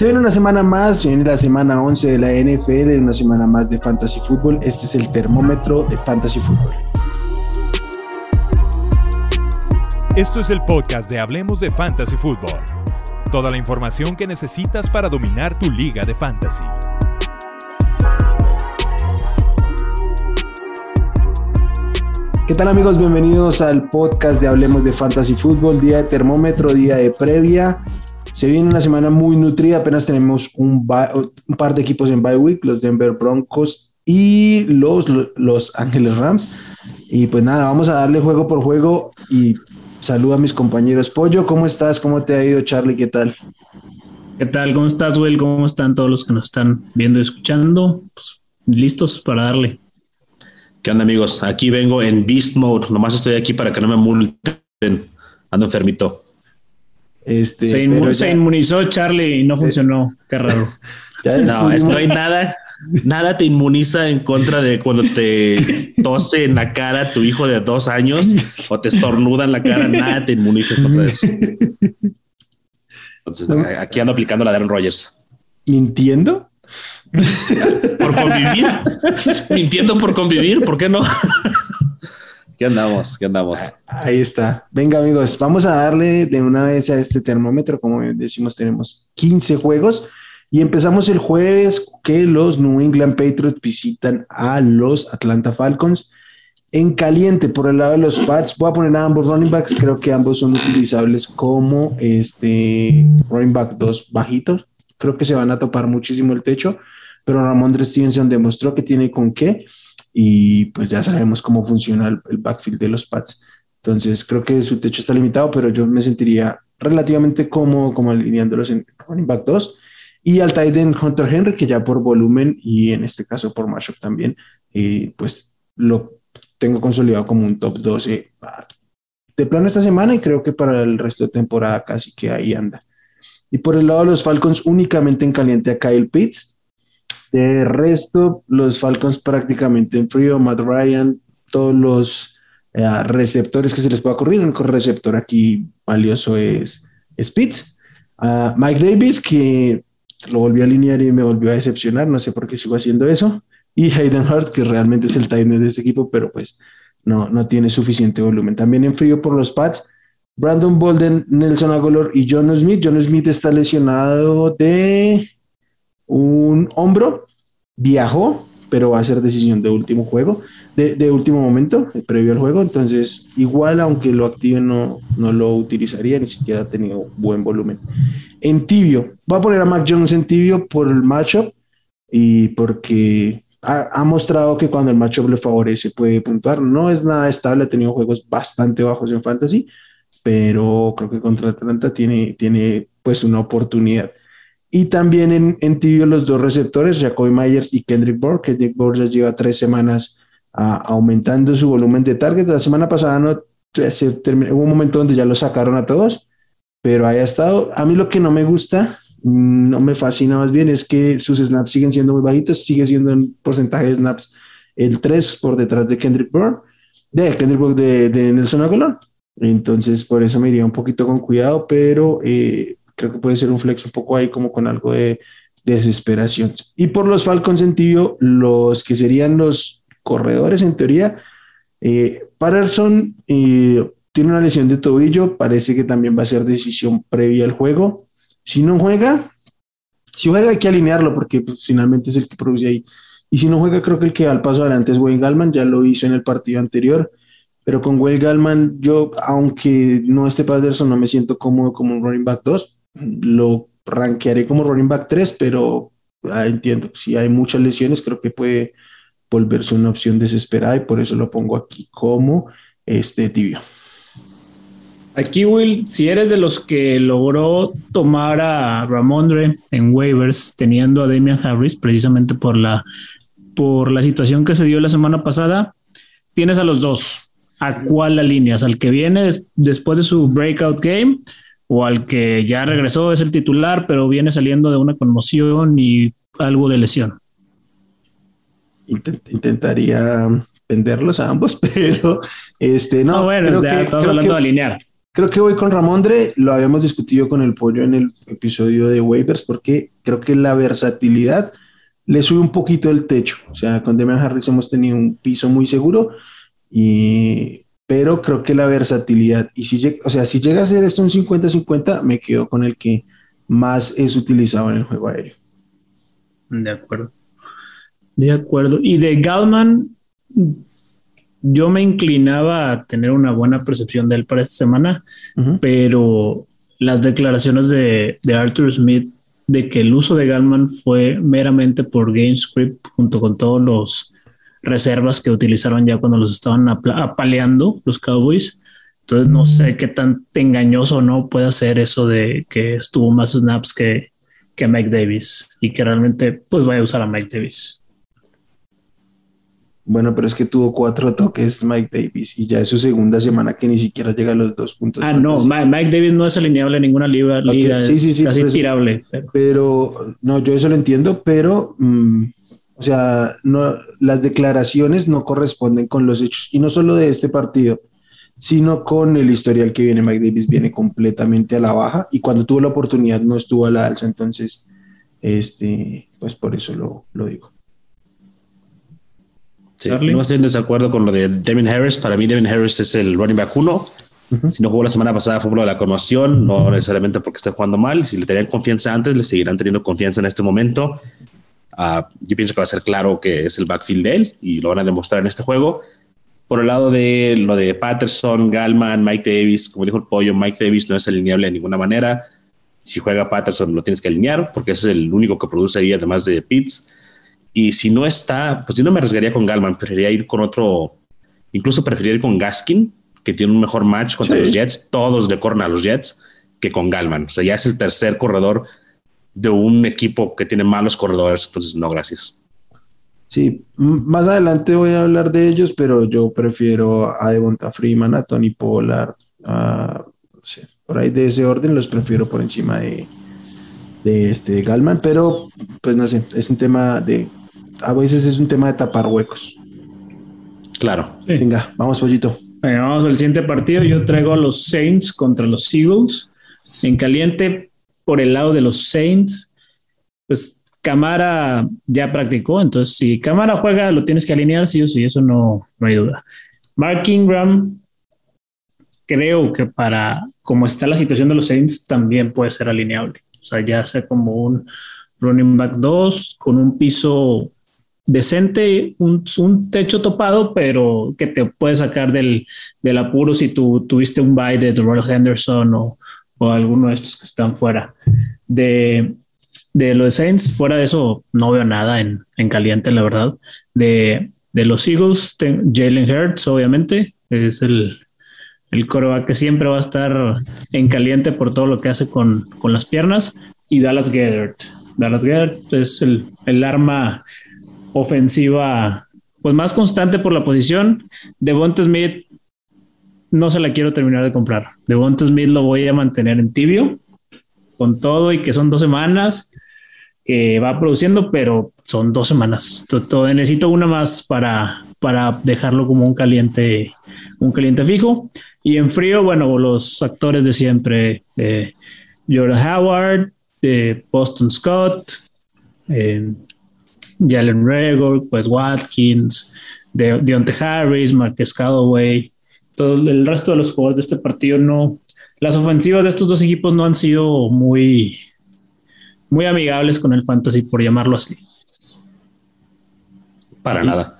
Se viene una semana más, viene la semana 11 de la NFL, una semana más de Fantasy Football. Este es el termómetro de Fantasy Football. Esto es el podcast de Hablemos de Fantasy Football. Toda la información que necesitas para dominar tu liga de fantasy. ¿Qué tal amigos? Bienvenidos al podcast de Hablemos de Fantasy Football, día de termómetro, día de previa. Se viene una semana muy nutrida, apenas tenemos un, un par de equipos en bye week, los Denver Broncos y los Los Ángeles Rams. Y pues nada, vamos a darle juego por juego y saludo a mis compañeros. Pollo, ¿cómo estás? ¿Cómo te ha ido, Charlie? ¿Qué tal? ¿Qué tal? ¿Cómo estás, Will? ¿Cómo están todos los que nos están viendo y escuchando? Pues, listos para darle. ¿Qué onda, amigos? Aquí vengo en Beast Mode. Nomás estoy aquí para que no me multen. Ando enfermito. Este, se, inmunizó Charlie y no funcionó. Qué raro. no, no hay nada. Nada te inmuniza en contra de cuando te tose en la cara tu hijo de dos años o te estornuda en la cara. Nada te inmuniza en contra de eso. Entonces, aquí ando aplicando la de Aaron Rodgers. ¿Mintiendo? por convivir. Mintiendo por convivir, ¿por qué no? ¿Qué andamos? ¿Qué andamos? Ahí está. Venga, amigos, vamos a darle de una vez a este termómetro. Como decimos, tenemos 15 juegos y empezamos el jueves que los New England Patriots visitan a los Atlanta Falcons. En caliente, por el lado de los Pats, voy a poner a ambos running backs. Creo que ambos son utilizables como este running back dos bajitos. Creo que se van a topar muchísimo el techo pero Ramondre Stevenson demostró que tiene con qué y pues ya sabemos cómo funciona el, backfield de los Pats. Entonces creo que su techo está limitado, pero yo me sentiría relativamente cómodo como alineándolos en running back 2 y al tight Hunter Henry, que ya por volumen y en este caso por matchup también, eh, pues lo tengo consolidado como un top 12 de plano esta semana y creo que para el resto de temporada casi que ahí anda. Y por el lado de los Falcons, únicamente en caliente a Kyle Pitts, de resto, los Falcons prácticamente en frío, Matt Ryan, todos los eh, receptores que se les pueda ocurrir. El receptor aquí valioso es Spitz. Ah, Mike Davis, que lo volvió a alinear y me volvió a decepcionar, no sé por qué sigo haciendo eso. Y Hayden Hurt, que realmente es el tight de este equipo, pero pues no, no tiene suficiente volumen. También en frío por los Pats. Brandon Bolden, Nelson Agolor y John Smith. John Smith está lesionado de un hombro, viajó, pero va a ser decisión de último juego, de, último momento, eh, previo al juego. Entonces, igual, aunque lo active, no, no lo utilizaría, ni siquiera ha tenido buen volumen. En tibio, va a poner a Mac Jones en tibio por el matchup y porque ha, mostrado que cuando el matchup le favorece puede puntuar. No es nada estable, ha tenido juegos bastante bajos en fantasy, pero creo que contra Atlanta tiene, tiene pues una oportunidad. Y también en, en tibio los dos receptores, Jacoby Myers y Kendrick Bourne. Kendrick Bourne ya lleva tres semanas ah, aumentando su volumen de target. La semana pasada no, se hubo un momento donde ya lo sacaron a todos, pero ahí ha estado. A mí lo que no me gusta, mm, no me fascina más bien, es que sus snaps siguen siendo muy bajitos, sigue siendo en porcentaje de snaps el 3 por detrás de Kendrick Bourne, de Kendrick Bourne de, de Nelson Aguilar. Entonces, por eso me iría un poquito con cuidado, pero eh, creo que puede ser un flex un poco ahí como con algo de, desesperación. Y por los Falcons en tibio, los que serían los corredores en teoría, eh, Patterson eh, tiene una lesión de tobillo, parece que también va a ser decisión previa al juego. Si no juega, si juega hay que alinearlo porque pues, finalmente es el que produce ahí. Y si no juega, creo que el que al paso adelante es Wayne Gallman, ya lo hizo en el partido anterior. Pero con Wayne Gallman, yo, aunque no esté Patterson, no me siento cómodo como un running back 2 lo rankearé como running back 3, pero ah, entiendo, si hay muchas lesiones, creo que puede volverse una opción desesperada y por eso lo pongo aquí como este tibio. Aquí, Will, si eres de los que logró tomar a Ramondre en waivers, teniendo a Damian Harris, precisamente por la, por la situación que se dio la semana pasada, tienes a los dos. ¿A cuál alineas? ¿Al que viene después de su breakout game o al que ya regresó, es el titular, pero viene saliendo de una conmoción y algo de lesión. intentaría venderlos a ambos, pero este no. bueno, estamos hablando de alinear. Creo que voy con Ramondre, lo habíamos discutido con el pollo en el episodio de waivers, porque creo que la versatilidad le sube un poquito el techo. O sea, con Demian Harris hemos tenido un piso muy seguro, y, pero creo que la versatilidad, y si, o sea, si llega a ser esto un 50-50, me quedo con el que más es utilizado en el juego aéreo. De acuerdo. De acuerdo. Y de Galman, yo me inclinaba a tener una buena percepción de él para esta semana, pero las declaraciones de, Arthur Smith de que el uso de Galman fue meramente por GameScript junto con todos los reservas que utilizaron ya cuando los estaban apaleando los Cowboys. Entonces no sé qué tan engañoso no puede ser eso de que estuvo más snaps que, que Mike Davis y que realmente pues vaya a usar a Mike Davis. Bueno, pero es que tuvo cuatro toques Mike Davis y ya es su segunda semana que ni siquiera llega a los dos puntos. Ah, no, Mike Davis no es alineable en ninguna liga, liga sí, sí, sí, casi tirable. Pero. no, yo eso lo entiendo, pero mm, o sea, no, las declaraciones no corresponden con los hechos y no solo de este partido, sino con el historial que viene. Mike Davis viene completamente a la baja y cuando tuvo la oportunidad no estuvo a la alza, entonces, este, pues por eso lo, lo digo no estoy en desacuerdo con lo de Devin Harris. Para mí, Devin Harris es el running back uno. Si no jugó la semana pasada fue por de la conmoción, no necesariamente porque esté jugando mal. Si le tenían confianza antes, le seguirán teniendo confianza en este momento. Ah, yo pienso que va a ser claro que es el backfield de él y lo van a demostrar en este juego. Por el lado de lo de Patterson, Galman, Mike Davis, como dijo el pollo, Mike Davis no es alineable de ninguna manera. Si juega Patterson, lo tienes que alinear porque es el único que produce ahí, además de Pitts. Y si no está, pues yo no me arriesgaría con Galman, preferiría ir con otro, incluso preferiría ir con Gaskin, que tiene un mejor match contra los Jets. Todos le corren a los Jets que con Galman. O sea, ya es el tercer corredor de un equipo que tiene malos corredores. Entonces, no, gracias. Sí, más adelante voy a hablar de ellos, pero yo prefiero a Devonta Freeman, a Tony Pollard, a, por ahí de ese orden los prefiero por encima de, de este Galman, pero pues no sé, es un tema de a veces es un tema de tapar huecos. Claro. Venga, vamos, pollito. vamos al siguiente partido. Yo traigo a los Saints contra los Eagles. En caliente, por el lado de los Saints, pues Camara ya practicó. Entonces, si Camara juega, lo tienes que alinear, sí o sí, eso no, no hay duda. Mark Ingram, creo que para como está la situación de los Saints, también puede ser alineable. O sea, ya sea como un running back 2 con un piso decente, un, techo topado, pero que te puede sacar del, apuro si tú tuviste un bye de Royal Henderson o, alguno de estos que están fuera. De, de los Saints, fuera de eso, no veo nada en, caliente, la verdad. De, los Eagles, Jalen Hurts, obviamente, es el, el coreback que siempre va a estar en caliente por todo lo que hace con, las piernas. Y Dallas Gethert. Dallas Gethert es el, el arma ofensiva pues más constante por la posición. Devonta Smith no se la quiero terminar de comprar. Devonta Smith lo voy a mantener en tibio con todo y que son dos semanas que va produciendo, pero son dos semanas. Todo, necesito una más para, para dejarlo como un caliente, un caliente fijo. Y en frío, bueno, los actores de siempre, eh, Jordan Howard, de Boston Scott, eh, Jalen Regor, pues Watkins, de, Deontay Harris, Marquez Callaway, todo el resto de los jugadores de este partido no, las ofensivas de estos dos equipos no han sido muy, muy amigables con el fantasy, por llamarlo así. Para nada.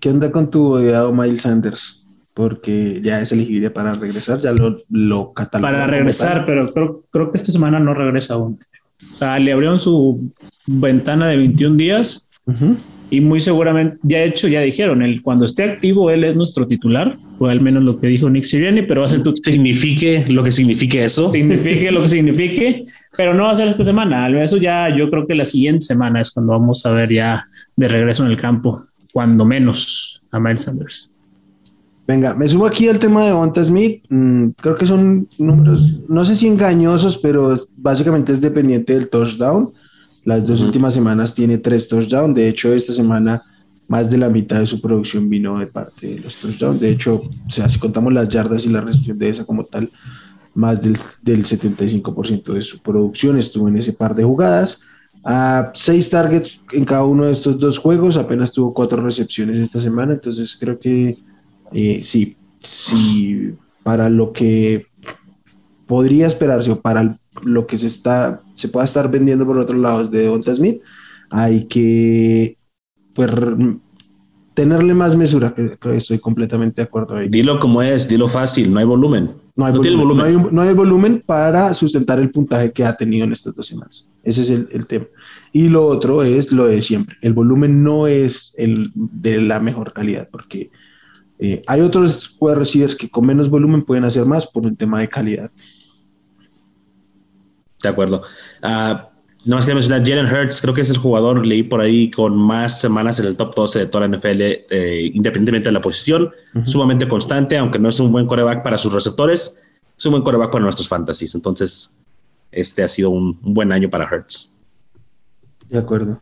¿Qué onda con tu odiado Miles Sanders? Porque ya es elegible para regresar, ya lo, lo Para regresar, pero creo, creo que esta semana no regresa aún. O sea, le abrieron su ventana de 21 días y muy seguramente, ya de hecho, ya dijeron, él, cuando esté activo, él es nuestro titular, o al menos lo que dijo Nick Sirianni, pero va a ser tu... Signifique lo que signifique eso. Signifique lo que signifique, pero no va a ser esta semana. Eso ya yo creo que la siguiente semana es cuando vamos a ver ya de regreso en el campo, cuando menos a Miles Sanders. Venga, me subo aquí al tema de Bonta Smith. Mm, creo que son números, no sé si engañosos, pero básicamente es dependiente del touchdown. Las dos últimas semanas tiene tres touchdowns. De hecho, esta semana más de la mitad de su producción vino de parte de los touchdowns. De hecho, o sea, si contamos las yardas y la recepción de esa como tal, más del, del 75% de su producción estuvo en ese par de jugadas. A seis targets en cada uno de estos dos juegos, apenas tuvo cuatro recepciones esta semana, entonces creo que eh, sí, sí, para lo que podría esperarse o para lo que se está, se pueda estar vendiendo por otros lados de Donta Smith, hay que pues, tenerle más mesura, que, estoy completamente de acuerdo ahí. Dilo como es, dilo fácil, no hay volumen. No hay, volumen, No, hay, volumen para sustentar el puntaje que ha tenido en estas dos semanas. Ese es el, tema. Y lo otro es lo de siempre. El volumen no es el de la mejor calidad, porque eh, hay otros wide receivers que con menos volumen pueden hacer más por un tema de calidad. De acuerdo. Uh, no más que mencionar, Jalen Hurts, creo que es el jugador, leí por ahí, con más semanas en el top 12 de toda la NFL, eh, independientemente de la posición, sumamente constante, aunque no es un buen coreback para sus receptores, es un buen coreback para nuestros fantasies. Entonces, este ha sido un, buen año para Hurts. De acuerdo.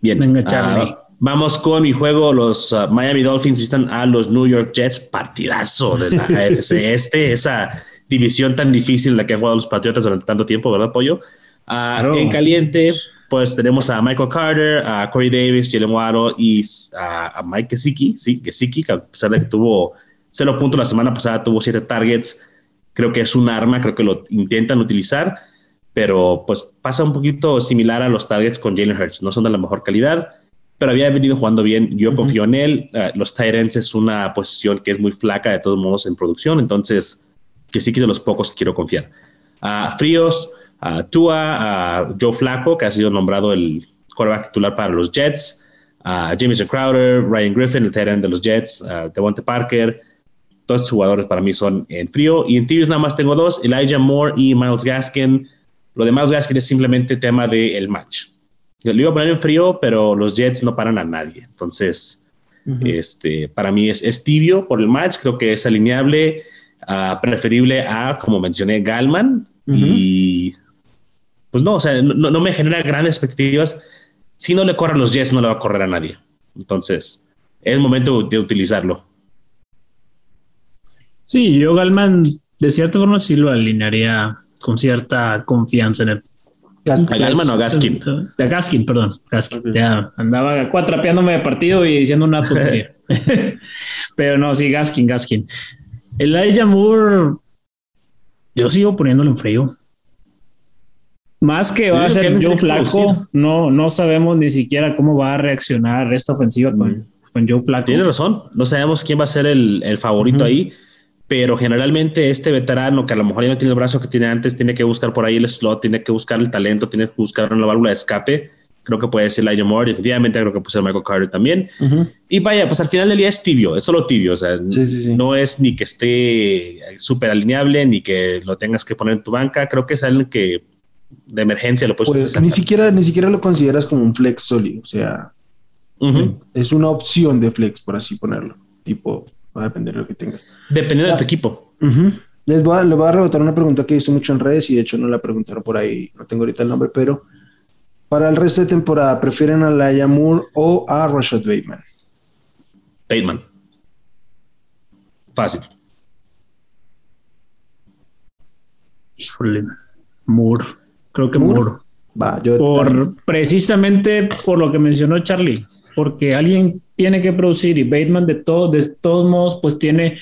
Bien. Venga, Charlie. Ah, vamos con mi juego. Los uh, Miami Dolphins visitan a los New York Jets. Partidazo de la AFC Este, esa división tan difícil la que han jugado los Patriotas durante tanto tiempo, ¿verdad, Pollo? Ah, en caliente, pues tenemos a Michael Carter, a Corey Davis, Jalen Waddle y a, Mike Gesicki, sí, Gesicki, que a pesar de que tuvo cero puntos la semana pasada, tuvo siete targets. Creo que es un arma, creo que lo intentan utilizar, pero pues pasa un poquito similar a los targets con Jalen Hurts. No son de la mejor calidad, pero había venido jugando bien. Yo confío en él. Uh, los Tyrants es una posición que es muy flaca de todos modos en producción, entonces que sí que de los pocos quiero confiar. a fríos, a Tua, a Joe Flacco, que ha sido nombrado el quarterback titular para los Jets, a Jameson Crowder, Ryan Griffin, el terreno de los Jets, a Devonte Parker. Todos estos jugadores para mí son en frío. Y en tibios nada más tengo dos, Elijah Moore y Miles Gaskin. Lo de Miles Gaskin es simplemente tema del match. Yo lo iba a poner en frío, pero los Jets no paran a nadie. Entonces, este, para mí es, es, tibio por el match. Creo que es alineable, uh, preferible a, como mencioné, Galman. Y pues no, o sea, no, me genera grandes expectativas. Si no le corren los Jets, no le va a correr a nadie. Entonces, es el momento de utilizarlo. Sí, yo Galman, de cierta forma, sí lo alinearía con cierta confianza en el. ¿A Galman o a Gaskin? A Gaskin, perdón. Gaskin. Ya andaba cuatrapeándome de partido y diciendo una tontería. Pero no, sí, Gaskin, Gaskin. El Elijah Moore, yo sigo poniéndolo en frío. Más que va a ser Joe Flaco, no, no sabemos ni siquiera cómo va a reaccionar esta ofensiva con, con Joe Flaco. Tiene razón, no sabemos quién va a ser el, el favorito ahí, pero generalmente este veterano que a lo mejor ya no tiene el brazo que tiene antes, tiene que buscar por ahí el slot, tiene que buscar el talento, tiene que buscar una válvula de escape. Creo que puede ser Elijah Moore, definitivamente creo que puede ser Michael Carter también. Y vaya, pues al final del día es tibio, es solo tibio, o sea, no es ni que esté súper alineable, ni que lo tengas que poner en tu banca, creo que es alguien que de emergencia lo puedes pues, ni siquiera Ni siquiera lo consideras como un flex sólido, o sea, es una opción de flex, por así ponerlo. Tipo, va a depender de lo que tengas. Dependiendo de tu equipo. Les voy, a, les voy a rebotar una pregunta que hice mucho en redes y de hecho no la preguntaron por ahí, no tengo ahorita el nombre, pero para el resto de temporada, ¿prefieren a Laia Moore o a Rashad Bateman? Bateman. Fácil. Híjole, Moore. Creo que Moore. Va, yo por, precisamente por lo que mencionó Charlie, porque alguien tiene que producir y Bateman de, todo, de todos modos pues tiene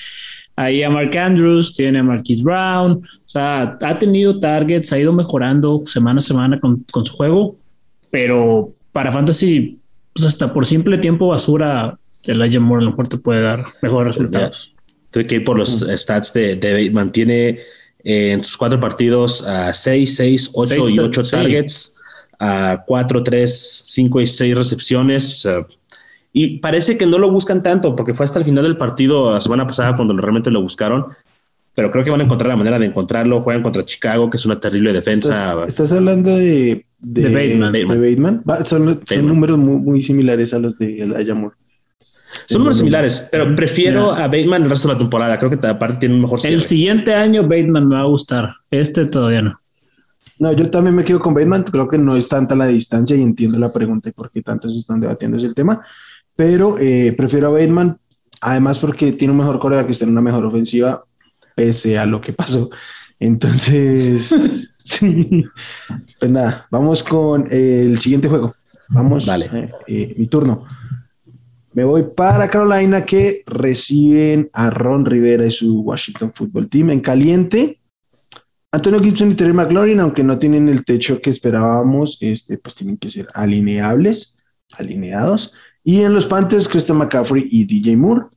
ahí a Mark Andrews, tiene a Marquis Brown, o sea, ha tenido targets, ha ido mejorando semana a semana con, con su juego, pero para Fantasy, pues hasta por simple tiempo basura, el Moore a lo mejor te puede dar mejores resultados. Tuve que ir por los stats de, de Bateman, tiene en sus cuatro partidos a 6, 6, 8 y 8 targets, a 4, 3, 5 y 6 recepciones. y parece que no lo buscan tanto porque fue hasta el final del partido la semana pasada cuando realmente lo buscaron. Pero creo que van a encontrar la manera de encontrarlo. Juegan contra Chicago, que es una terrible defensa. ¿Estás, hablando de, de, Bateman. De Bateman. son, números muy, muy, similares a los de Moore. Son números similares, pero prefiero a Bateman el resto de la temporada. Creo que aparte tiene un mejor El siguiente año Bateman me va a gustar. Este todavía no. No, yo también me quedo con Bateman. Creo que no es tanta la distancia y entiendo la pregunta y por qué tanto se están debatiendo ese tema. pero eh, prefiero a Bateman, además porque tiene un mejor coreback que está en una mejor ofensiva, pese a lo que pasó. Entonces, sí. Pues nada, vamos con el siguiente juego. Vamos, Dale. eh, eh, mi turno. Me voy para Carolina que reciben a Ron Rivera y su Washington Football Team en caliente. Antonio Gibson y Terry McLaurin, aunque no tienen el techo que esperábamos, este, pues tienen que ser alineables, alineados. Y en los Panthers, Christian McCaffrey y DJ Moore.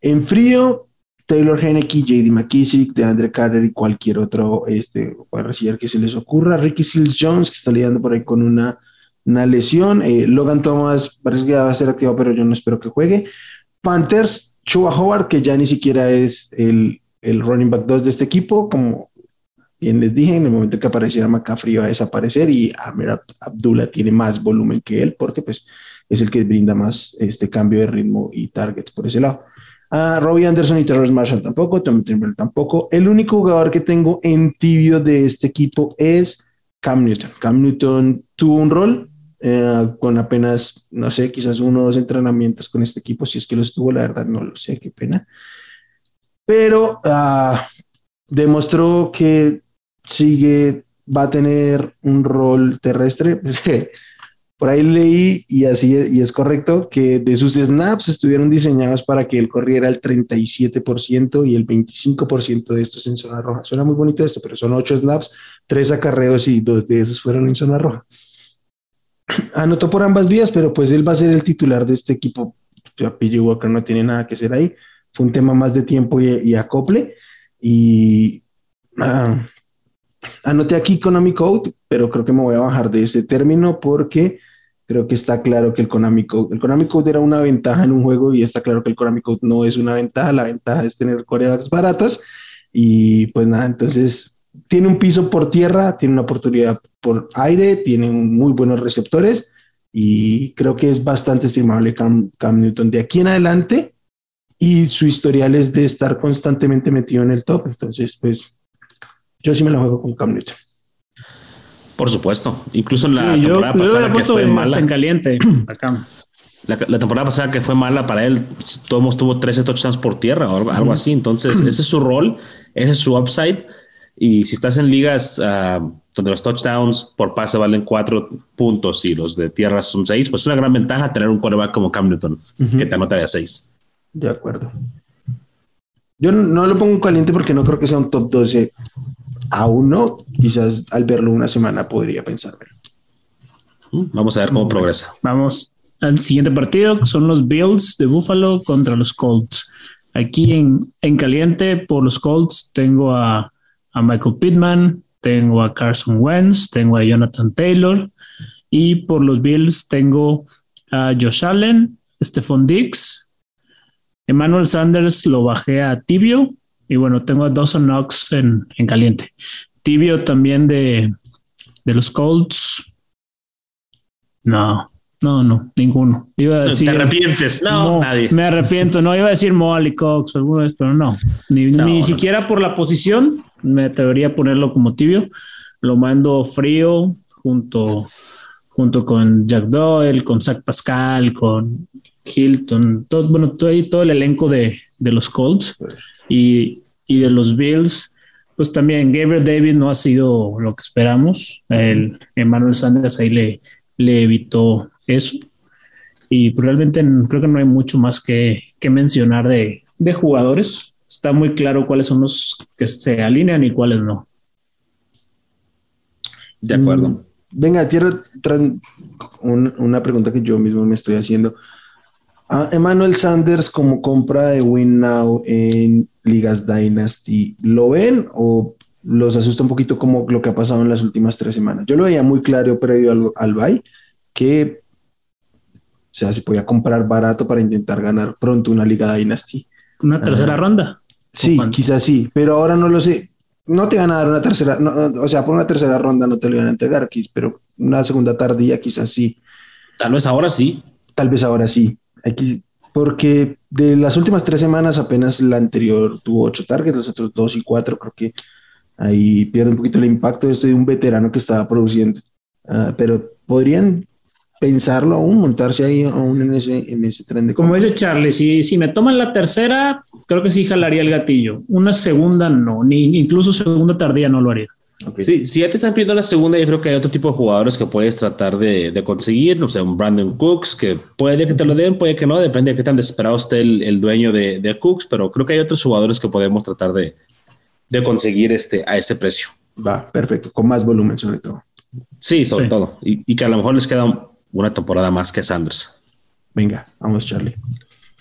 En frío, Taylor Henneke, JD McKissick, DeAndre Carter y cualquier otro este, receiver que se les ocurra. Ricky Seals Jones, que está lidiando por ahí con una, una lesión. Eh, Logan Thomas parece que va a ser activado, pero yo no espero que juegue. Panthers, Chua Howard, que ya ni siquiera es el, el running back 2 de este equipo, como bien les dije, en el momento que apareciera McCaffrey iba a desaparecer y Amir Ab- Abdullah tiene más volumen que él porque pues es el que brinda más este cambio de ritmo y targets por ese lado. Robbie Anderson y Terrence Marshall tampoco, Tom Timber tampoco. El único jugador que tengo en tibio de este equipo es Cam Newton. Cam Newton tuvo un rol eh, con apenas, no sé, quizás uno o dos entrenamientos con este equipo, si es que los tuvo, la verdad no lo sé, qué pena. Pero ah, demostró que sigue, va a tener un rol terrestre. Por ahí leí, y así es, y es correcto, que de sus snaps estuvieron diseñados para que él corriera el 37% y el 25% de estos en zona roja. Suena muy bonito esto, pero son ocho snaps, tres acarreos y dos de esos fueron en zona roja. Anotó por ambas vías, pero pues él va a ser el titular de este equipo. PJ Walker no tiene nada que hacer ahí. Fue un tema más de tiempo y, y acople. Y ah, anoté aquí Konami Code, pero creo que me voy a bajar de ese término porque creo que está claro que el Konami Code, el Konami Code era una ventaja en un juego y está claro que el Konami Code no es una ventaja, la ventaja es tener corebacks baratos y pues nada, entonces tiene un piso por tierra, tiene una oportunidad por aire, tiene muy buenos receptores y creo que es bastante estimable Cam, Cam Newton de aquí en adelante y su historial es de estar constantemente metido en el top, entonces pues yo sí me la juego con Cam Newton. Por supuesto. Incluso en la Sí, yo, temporada yo pasada hubiera que puesto fue mala. en caliente acá. La, la temporada pasada que fue mala para él, todos tuvo 13 touchdowns por tierra o algo, algo así. Entonces, ese es su rol, ese es su upside. Y si estás en ligas ah, donde los touchdowns por pase valen 4 puntos y los de tierra son 6, pues es una gran ventaja tener un quarterback como Cam Newton, que te anota de 6. De acuerdo. Yo no, no lo pongo en caliente porque no creo que sea un top 12 aún no. Quizás al verlo una semana podría pensármelo. Vamos a ver cómo progresa. Vamos al siguiente partido, que son los Bills de Buffalo contra los Colts. Aquí en, en caliente por los Colts tengo a, a Michael Pittman, tengo a Carson Wentz, tengo a Jonathan Taylor y por los Bills tengo a Josh Allen, Stephon Diggs, Emmanuel Sanders lo bajé a Tibio y bueno, tengo a Dawson Knox en, en caliente. Tibio también de, de los Colts. No, no, no, ninguno. Iba a decir, ¿Te arrepientes? No, nadie. Me arrepiento, no iba a decir Molly Cox o alguno de estos, pero no. Ni, No, ni no. siquiera por la posición me atrevería a ponerlo como tibio. Lo mando frío junto, junto con Jack Doyle, con Zach Pascal, con Hilton, todo, bueno, todo el elenco de, de los Colts y, y de los Bills. Pues también Gabriel Davis no ha sido lo que esperamos. El Emmanuel Sanders ahí le, le evitó eso. Y pues, realmente creo que no hay mucho más que, que mencionar de, de jugadores. Está muy claro cuáles son los que se alinean y cuáles no. De acuerdo. Mm, Venga, quiero una pregunta que yo mismo me estoy haciendo. Emmanuel Sanders como compra de Win Now en Ligas Dynasty, ¿lo ven o los asusta un poquito como lo que ha pasado en las últimas tres semanas? Yo lo veía muy claro previo al, al bye que o sea, se podía comprar barato para intentar ganar pronto una Liga Dynasty. Una tercera Ajá. ronda. Sí, cuánto? quizás sí, pero ahora no lo sé. No te van a dar una tercera, no, o sea, por una tercera ronda no te lo van a entregar, pero una segunda tardía quizás sí, Tal vez ahora sí. tal vez ahora sí. Aquí, porque de las últimas tres semanas apenas la anterior tuvo ocho targets, los otros dos y cuatro, creo que ahí pierde un poquito el impacto de este de un veterano que estaba produciendo. Ah, pero podrían pensarlo aún, montarse ahí aún en ese, en ese tren de Como dice Charlie, si, si me toman la tercera, creo que sí jalaría el gatillo. Una segunda no, ni incluso segunda tardía no lo haría. Sí, si ya te están pidiendo la segunda, yo creo que hay otro tipo de jugadores que puedes tratar de, de conseguir, no sé, un Brandon Cooks, que puede que te lo den, puede que no, depende de qué tan desesperado esté el, el dueño de, de, Cooks, pero creo que hay otros jugadores que podemos tratar de, de conseguir este, a ese precio. Va, perfecto, con más volumen sobre todo. Sí, sobre todo, y, y, que a lo mejor les queda una temporada más que Sanders. Venga, vamos Charlie.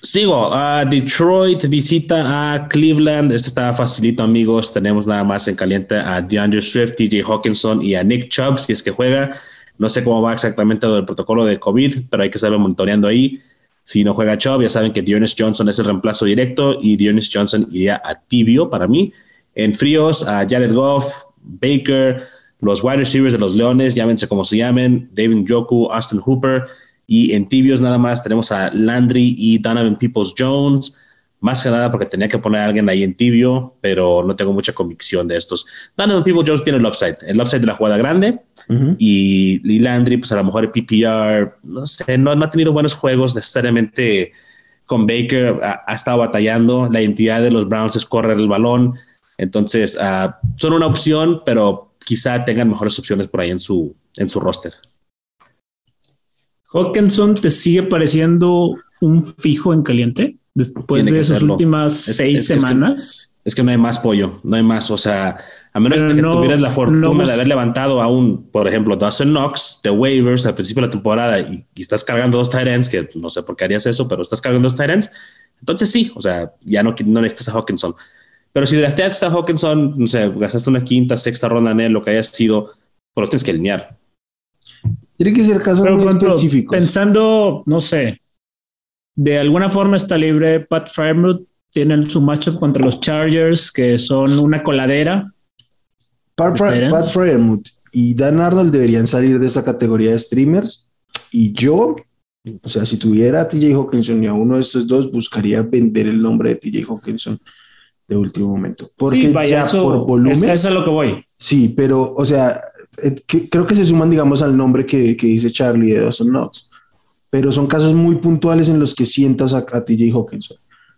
Sigo, a Detroit visita a Cleveland. Este está facilito, amigos. Tenemos nada más en caliente a DeAndre Swift, TJ Hawkinson y a Nick Chubb, si es que juega. No sé cómo va exactamente el protocolo de COVID, pero hay que estarlo monitoreando ahí. Si no juega Chubb, ya saben que Dearness Johnson es el reemplazo directo y Dearness Johnson iría a tibio para mí. En fríos, a Jared Goff, Baker, los wide receivers de los Leones, llámense como se llamen, David Joku, Austin Hooper. Y en tibios nada más tenemos a Landry y Donovan Peoples Jones. Más que nada porque tenía que poner a alguien ahí en tibio, pero no tengo mucha convicción de estos. Donovan Peoples Jones tiene el upside, el upside de la jugada grande. Uh -huh. y, y, Landry, pues a lo mejor el PPR, no sé, no, no ha tenido buenos juegos necesariamente con Baker. Ha, ha, estado batallando. La identidad de los Browns es correr el balón. Entonces, uh, son una opción, pero quizá tengan mejores opciones por ahí en su, en su roster. Hawkinson te sigue pareciendo un fijo en caliente después de esas últimas es, seis es, Es semanas. que, es que, no hay más pollo, no hay más. O sea, a menos Pero que no, tuvieras la fortuna no, de haber levantado a un, por ejemplo, Dawson Knox de waivers al principio de la temporada y, y estás cargando dos tight ends, que no sé por qué harías eso, pero estás cargando dos tight ends. Entonces sí, o sea, ya no, no necesitas a Hawkinson. Pero si drafteaste a Hawkinson, no sé, gastaste una quinta, sexta ronda en él, lo que haya sido, pero lo tienes que alinear. Tiene que ser casos muy específicos. Pensando, no sé, de alguna forma está libre Pat Fairmouth, tienen su matchup contra los Chargers, que son una coladera. Pat, Pat, y Dan Arnold deberían salir de esa categoría de streamers. Y yo, o sea, si tuviera a TJ Hawkinson y a uno de estos dos, buscaría vender el nombre de TJ Hawkinson de último momento. Porque sí, vaya, ya eso, por volumen. Es, es a lo que voy. Sí, pero, o sea, que, creo que se suman, digamos, al nombre que, que dice Charlie de Dawson Knox. Pero son casos muy puntuales en los que sientas a, a TJ Hawkinson.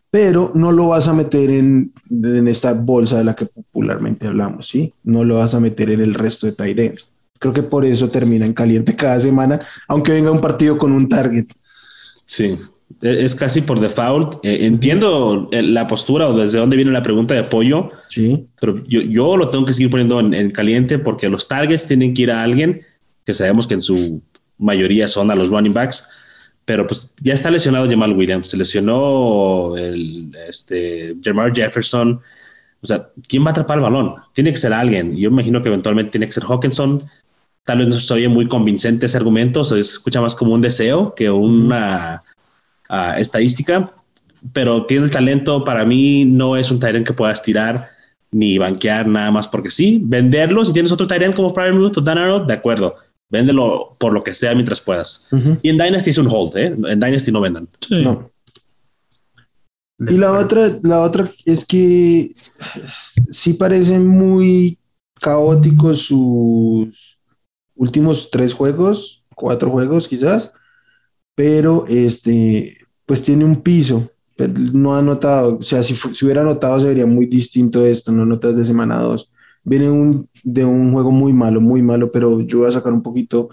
Pero no lo vas a meter en, en, esta bolsa de la que popularmente hablamos, ¿sí? No lo vas a meter en el resto de ends. Creo que por eso termina en caliente cada semana, aunque venga un partido con un target. Sí, es casi por default. Eh, entiendo la postura o desde dónde viene la pregunta de apoyo, sí. pero yo, yo lo tengo que seguir poniendo en, en, caliente porque los targets tienen que ir a alguien que sabemos que en su mayoría son a los running backs, pero pues ya está lesionado Jamal Williams, se lesionó el, este, Jamar Jefferson. O sea, ¿quién va a atrapar el balón? Tiene que ser alguien. Yo imagino que eventualmente tiene que ser Hawkinson. Tal vez no se oye muy convincente ese argumento, se escucha más como un deseo que una uh, estadística, pero tiene el talento. Para mí no es un Tyrant que puedas tirar ni banquear nada más porque sí. Venderlo, si tienes otro Tyrant como Fryermuth o Dan Arnold, de acuerdo. Véndelo por lo que sea mientras puedas. Uh -huh. Y en Dynasty es un hold, ¿eh? En Dynasty no vendan. Sí. No. Y la otra, la otra es que sí parecen muy caóticos sus últimos tres juegos, cuatro juegos quizás, pero este, pues tiene un piso, no ha notado, o sea, si, si hubiera notado se vería muy distinto esto, no notas de semana dos. Viene un, de un juego muy malo, muy malo, pero yo voy a sacar un poquito,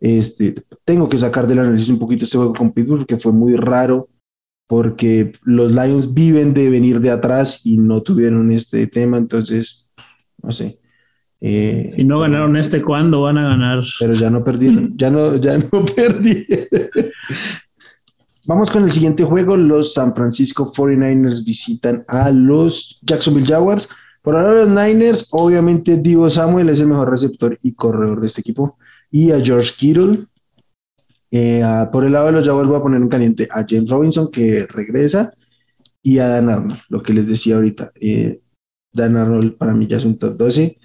este, tengo que sacar del análisis un poquito este juego con Pittsburgh, porque fue muy raro, porque los Lions viven de venir de atrás y no tuvieron este tema, entonces, no sé. Eh, si no ganaron este, ¿cuándo van a ganar? Pero ya no perdieron, ya no, ya no perdí. Vamos con el siguiente juego. Los San Francisco 49ers visitan a los Jacksonville Jaguars. Por ahora los Niners, obviamente Divo Samuel es el mejor receptor y corredor de este equipo. Y a George Kittle. Eh, por el lado de los Jaguars voy a poner un caliente a James Robinson que regresa y a Dan Arnold, lo que les decía ahorita. Eh, Dan Arnold para mí ya es un top 12.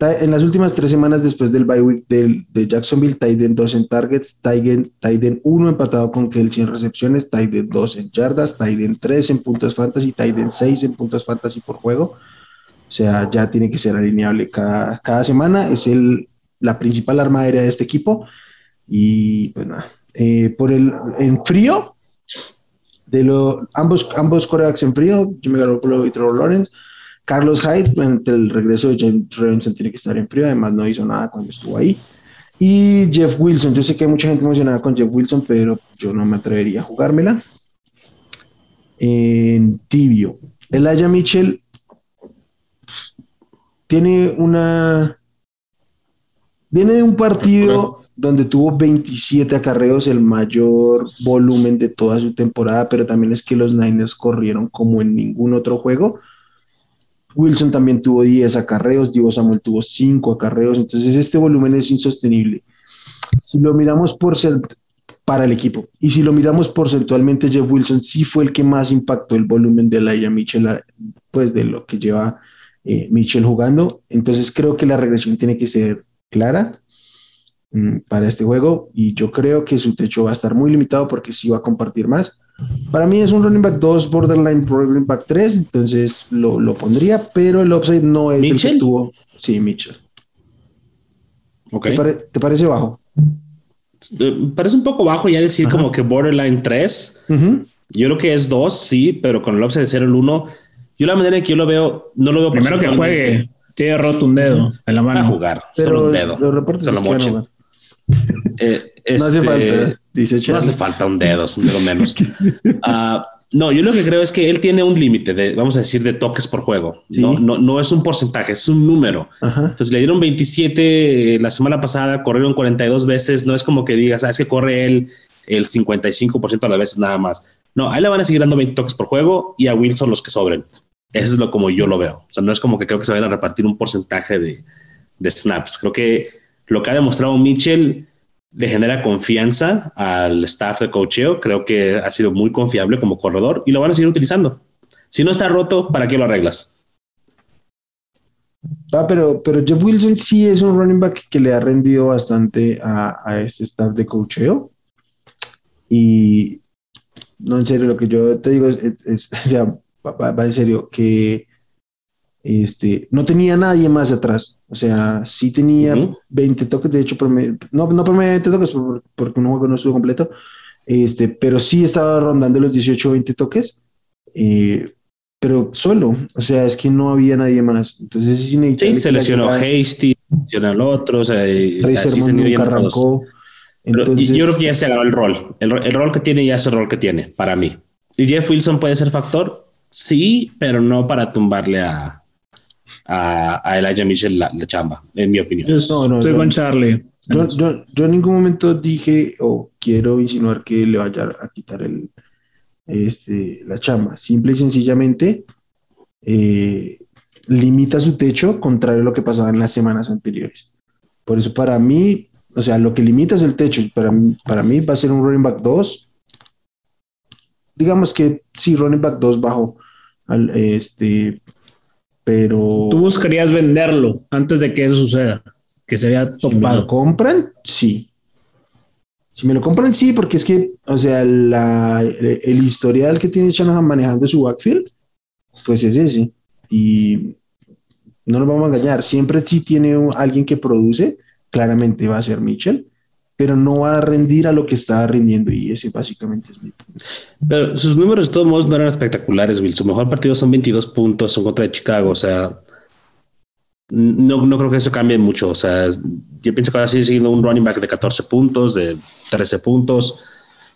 En las últimas tres semanas después del bye week de, de Jacksonville, Tyden 2 en targets, Tyden 1 empatado con Kelsey en recepciones, Tyden 2 en yardas, Tyden 3 en puntos fantasy, Tyden 6 en puntos fantasy por juego. O sea, ya tiene que ser alineable cada, cada semana. Es el, la principal arma aérea de este equipo. Y pues nada, Eh, por el en frío, de lo, ambos, ambos corebacks en frío, Jimmy Garoppolo y Trevor Lawrence. Carlos Hyde, entre el regreso de James Robinson, tiene que estar en frío, además no hizo nada cuando estuvo ahí. Y Jeff Wilson, yo sé que hay mucha gente emocionada con Jeff Wilson, pero yo no me atrevería a jugármela. En tibio, Elijah Mitchell tiene una. Viene de un partido donde tuvo 27 acarreos, el mayor volumen de toda su temporada, pero también es que los Niners corrieron como en ningún otro juego. Wilson también tuvo 10 acarreos, Divo Samuel tuvo 5 acarreos, entonces este volumen es insostenible. Si lo miramos por para el equipo y si lo miramos porcentualmente, Jeff Wilson sí fue el que más impactó el volumen de Laia Mitchell, pues de lo que lleva eh, Mitchell jugando. Entonces creo que la regresión tiene que ser clara mm, para este juego y yo creo que su techo va a estar muy limitado porque sí va a compartir más. Para mí es un running back 2, borderline running back 3, entonces lo, lo pondría, pero el upside no es el que tuvo. Sí, Mitchell. Okay. ¿Te, parece bajo? Eh, parece un poco bajo ya decir como que borderline 3. Yo creo que es 2, sí, pero con el upside de ser el 1. Yo la manera en que yo lo veo, no lo veo Primero que juegue, tiene roto un dedo en la mano. A jugar, pero solo un dedo. Los reportes solo moche. Eh, no hace este, falta, dice No hace falta un dedo, un dedo menos. uh, no, yo lo que creo es que él tiene un límite de, vamos a decir, de toques por juego. Sí. No, no, no es un porcentaje, es un número. Ajá. Entonces le dieron 27 la semana pasada, corrieron 42 veces. No es como que digas, ah, es que corre él el 55% de las veces nada más. No, a él le van a seguir dando 20 toques por juego y a Wilson los que sobren. Eso es lo como yo lo veo. O sea, no es como que creo que se vayan a repartir un porcentaje de, de snaps. Creo que lo que ha demostrado Mitchell le genera confianza al staff de coacheo. Creo que ha sido muy confiable como corredor y lo van a seguir utilizando. Si no está roto, ¿para qué lo arreglas? Ah, pero, pero Jeff Wilson sí es un running back que le ha rendido bastante a, a este staff de coacheo. Y no, en serio, lo que yo te digo es, sea, va, va, en serio, que este, no tenía nadie más atrás. O sea, sí tenía uh -huh. 20 toques, de hecho, promedio, no, no promedio 20 toques porque un juego no estuvo completo, este, pero sí estaba rondando los 18 o 20 toques, eh, pero solo, o sea, es que no había nadie más. Entonces es inevitable. Sí, se lesionó Hasty, lesionó al otro, o sea, así se nunca arrancó. Entonces, yo creo que ya se agarró el rol. El, el, rol que tiene ya es el rol que tiene, para mí. ¿Y Jeff Wilson puede ser factor? Sí, pero no para tumbarle a, a, a Elijah Mitchell la, la, chamba, en mi opinión. Yo no, no, estoy yo, con Charlie. Yo, yo, yo, en ningún momento dije o quiero insinuar que le vaya a quitar el, este, la chamba. Simple y sencillamente eh, limita su techo contrario a lo que pasaba en las semanas anteriores. Por eso para mí, o sea, lo que limita es el techo. Para mí, para mí va a ser un running back 2. Digamos que sí, running back 2 bajo al, este, pero... Tú buscarías venderlo antes de que eso suceda, que se vea topado. Si me lo compran, sí. Si me lo compran, sí, porque es que, o sea, la, el historial que tiene Shanahan manejando su backfield, pues es ese. Y no nos vamos a engañar, siempre sí tiene alguien que produce, claramente va a ser Mitchell, pero no va a rendir a lo que estaba rindiendo y ese básicamente es mi punto. Pero sus números de todos modos no eran espectaculares, Will. Su mejor partido son 22 puntos en contra de Chicago, o sea, no, no creo que eso cambie mucho, o sea, yo pienso que va a seguir siendo un running back de 14 puntos, de 13 puntos.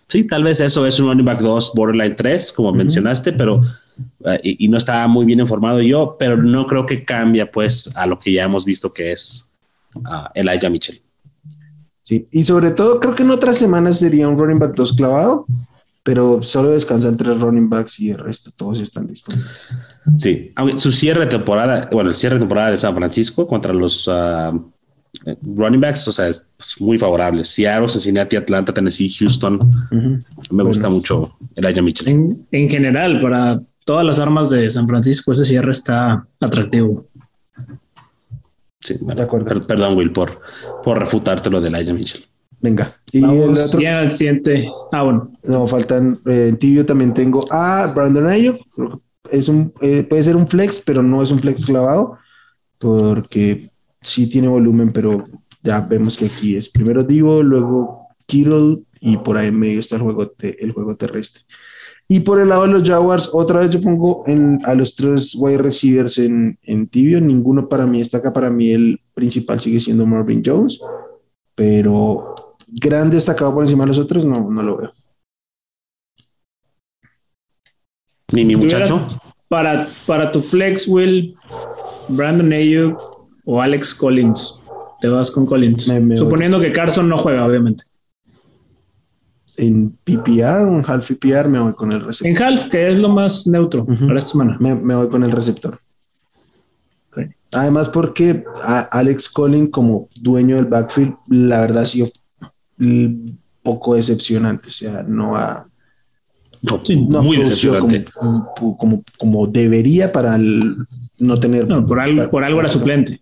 Sí, tal vez eso es un running back 2, borderline 3, como uh -huh. mencionaste, pero uh, y, y, no estaba muy bien informado yo, pero no creo que cambie pues a lo que ya hemos visto que es uh, Elijah Mitchell. Sí, y sobre todo creo que en otras semanas sería un running back 2 clavado, pero solo descansan tres running backs y el resto todos están disponibles. Sí, aunque su cierre de temporada, bueno, el cierre de temporada de San Francisco contra los uh, running backs, o sea, es pues, muy favorable. Seattle, Cincinnati, Atlanta, Tennessee, Houston. Uh -huh. Me gusta bueno. mucho Elijah Mitchell. En, en general, para todas las armas de San Francisco, ese cierre está atractivo. Sí, bueno, de acuerdo. Per perdón, Will, por, por refutarte lo de Elijah Mitchell. Venga. Y Vamos, el otro... ya el siguiente. Ah, bueno. No, faltan. Eh, en tibio también tengo a Brandon Ayuk. Es un, eh, puede ser un flex, pero no es un flex clavado. Porque sí tiene volumen, pero ya vemos que aquí es primero Divo, luego Kittle y por ahí en medio está el juego, el juego terrestre. Y por el lado de los Jaguars, otra vez yo pongo en, a los tres wide receivers en, en tibio. Ninguno para mí está acá. Para mí el principal sigue siendo Marvin Jones, pero gran destacado por encima de los otros, no, no lo veo. Ni mi muchacho. Para, para tu flex, Will, Brandon Ayuk o Alex Collins. Te vas con Collins. Suponiendo que Carson no juega, obviamente. En PPR o en half PPR me voy con el receptor. En half, que es lo más neutro para esta semana. Me, voy con el receptor. Además, porque Alex Collins, como dueño del backfield, la verdad ha sido poco decepcionante. O sea, no ha. No, muy decepcionante. Como, como, debería para no tener. por, algo, por algo era suplente.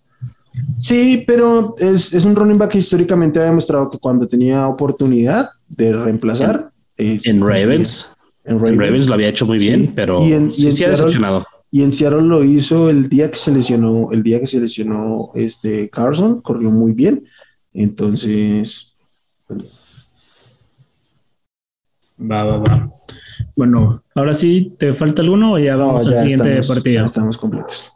Sí, pero es, es, un running back que históricamente ha demostrado que cuando tenía oportunidad de reemplazar. En, Ravens, en Ravens. lo había hecho muy bien, pero sí, se ha decepcionado. Y en Seattle lo hizo el día que se lesionó, el día que se lesionó este Carson, corrió muy bien. Entonces. Va, va, va. Bueno, ahora sí, ¿te falta alguno o ya vamos al siguiente partido? estamos completos.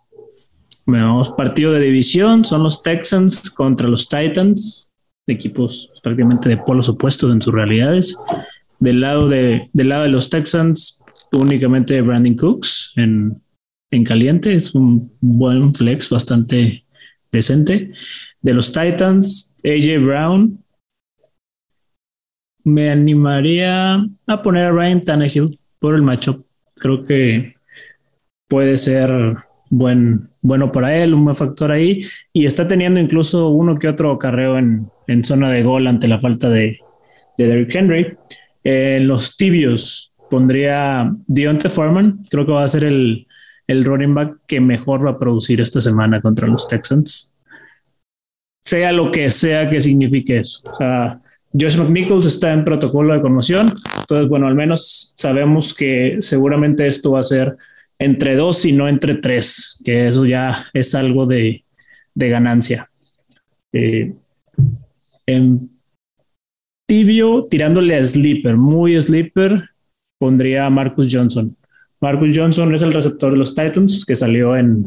Partido de división, son los Texans contra los Titans, equipos prácticamente de polos opuestos en sus realidades. Del lado de, del lado de los Texans, únicamente Brandon Cooks en, en caliente, es un buen flex bastante decente. De los Titans, AJ Brown. Me animaría a poner a Ryan Tannehill por el matchup. Creo que puede ser buen, bueno para él, un buen factor ahí. Y está teniendo incluso uno que otro carreo en, en zona de gol ante la falta de, de Derrick Henry. En los tibios pondría Deontay Foreman. Creo que va a ser el, el running back que mejor va a producir esta semana contra los Texans. Sea lo que sea que signifique eso. O sea, Josh McNichols está en protocolo de conmoción. Entonces, bueno, al menos sabemos que seguramente esto va a ser entre dos y no entre tres, que eso ya es algo de, ganancia. Eh, en tibio, tirándole a sleeper, muy sleeper, pondría a Marcus Johnson. Marcus Johnson es el receptor de los Titans que salió en,